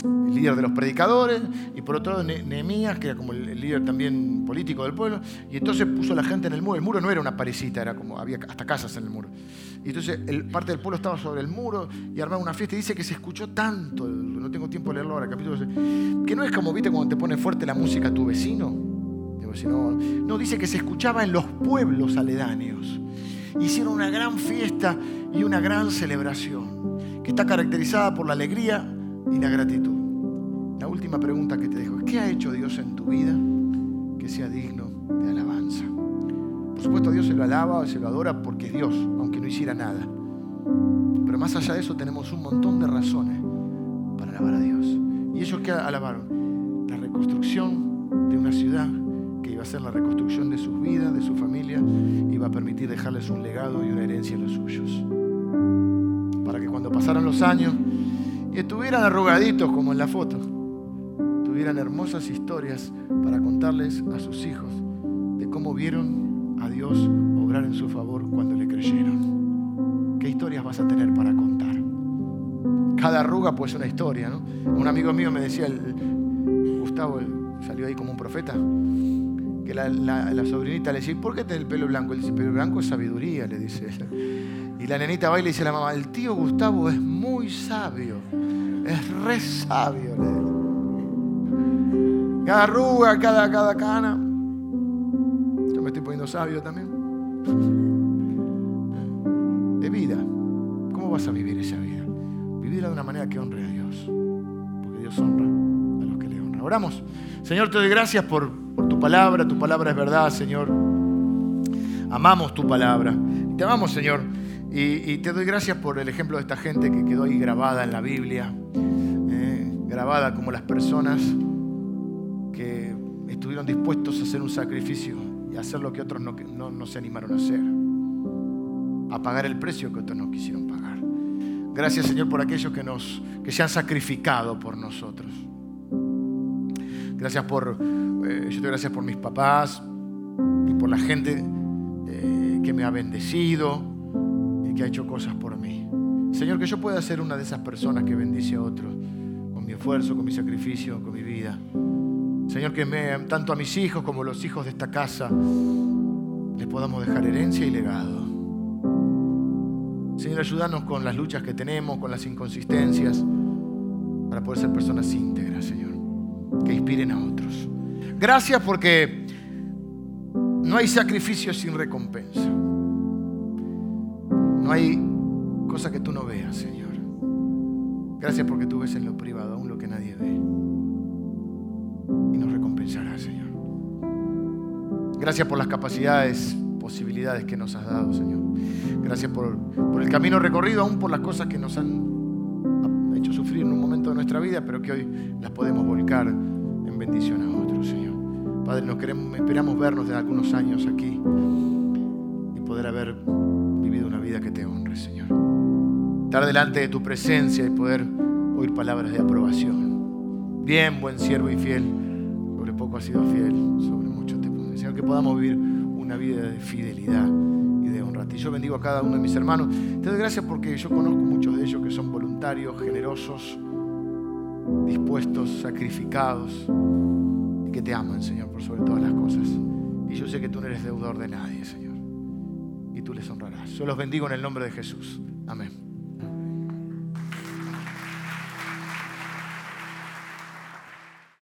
el- líder de los predicadores. Y por otro lado Ne- Nehemías, que era como el, líder también político del pueblo. Y entonces puso a la gente en el muro. El muro no era una parecita, era como, había hasta casas en el muro. Y entonces parte del pueblo estaba sobre el muro y armaba una fiesta. Dice que se escuchó tanto, no tengo tiempo de leerlo ahora, capítulo 12, que no es como, viste, cuando te pone fuerte la música tu vecino. No, dice que se escuchaba en los pueblos aledaños. Hicieron una gran fiesta y una gran celebración, que está caracterizada por la alegría y la gratitud. La última pregunta que te dejo es, ¿qué ha hecho Dios en tu vida que sea digno de alabanza? Por supuesto, Dios se lo alaba, se lo adora porque es Dios, aunque no hiciera nada. Pero más allá de eso tenemos un montón de razones para alabar a Dios. ¿Y ellos qué alabaron? La reconstrucción de una ciudad que iba a ser la reconstrucción de sus vidas, de su familia, iba a permitir dejarles un legado y una herencia a los suyos. Para que cuando pasaran los años y estuvieran arrugaditos como en la foto, tuvieran hermosas historias para contarles a sus hijos de cómo vieron a Dios obrar en su favor cuando le creyeron. ¿Qué historias vas a tener para contar? Cada arruga pues una historia, ¿no? Un amigo mío me decía, el- Gustavo el- salió ahí como un profeta, que la, sobrinita le decía, ¿por qué tenés el pelo blanco? Él dice, pelo blanco es sabiduría, le dice. Y la nenita va y dice a la mamá, el tío Gustavo es muy sabio, es re sabio. Cada arruga, cada, cada cana. Yo me estoy poniendo sabio también. De vida. ¿Cómo vas a vivir esa vida? Vivirla de una manera que honre a Dios. Porque Dios honra a los que le honran. Oramos. Señor, te doy gracias por, por tu palabra. Tu palabra es verdad, Señor. Amamos tu palabra. Te amamos, Señor. Y, te doy gracias por el ejemplo de esta gente que quedó ahí grabada en la Biblia. eh, grabada como las personas que estuvieron dispuestos a hacer un sacrificio y a hacer lo que otros no, no- no se animaron a hacer. A pagar el precio que otros no quisieron pagar. Gracias Señor por aquellos que, nos, que se han sacrificado por nosotros. Gracias por, eh, yo te doy gracias por mis papás y por la gente eh, que me ha bendecido que ha hecho cosas por mí. Señor, que yo pueda ser una de esas personas que bendice a otros con mi esfuerzo, con mi sacrificio, con mi vida. Señor, que tanto a mis hijos como a los hijos de esta casa les podamos dejar herencia y legado. Señor, ayúdanos con las luchas que tenemos, con las inconsistencias, para poder ser personas íntegras, Señor, que inspiren a otros. Gracias porque no hay sacrificio sin recompensa. No hay cosa que tú no veas, Señor. Gracias porque tú ves en lo privado aún lo que nadie ve. Y nos recompensarás, Señor. Gracias por las capacidades, posibilidades que nos has dado, Señor. Gracias por, el camino recorrido, aún por las cosas que nos han hecho sufrir en un momento de nuestra vida, pero que hoy las podemos volcar en bendición a otros, Señor. Padre, nos queremos, esperamos vernos de algunos años aquí y poder haber Estar delante de tu presencia y poder oír palabras de aprobación. Bien, buen siervo y fiel, sobre poco has sido fiel, sobre mucho te pondré. Señor, que podamos vivir una vida de fidelidad y de honra. Y yo bendigo a cada uno de mis hermanos. Te doy gracias porque yo conozco muchos de ellos que son voluntarios, generosos, dispuestos, sacrificados y que te aman, Señor, por sobre todas las cosas. Y yo sé que tú no eres deudor de nadie, Señor. Y tú les honrarás. Yo los bendigo en el nombre de Jesús. Amén.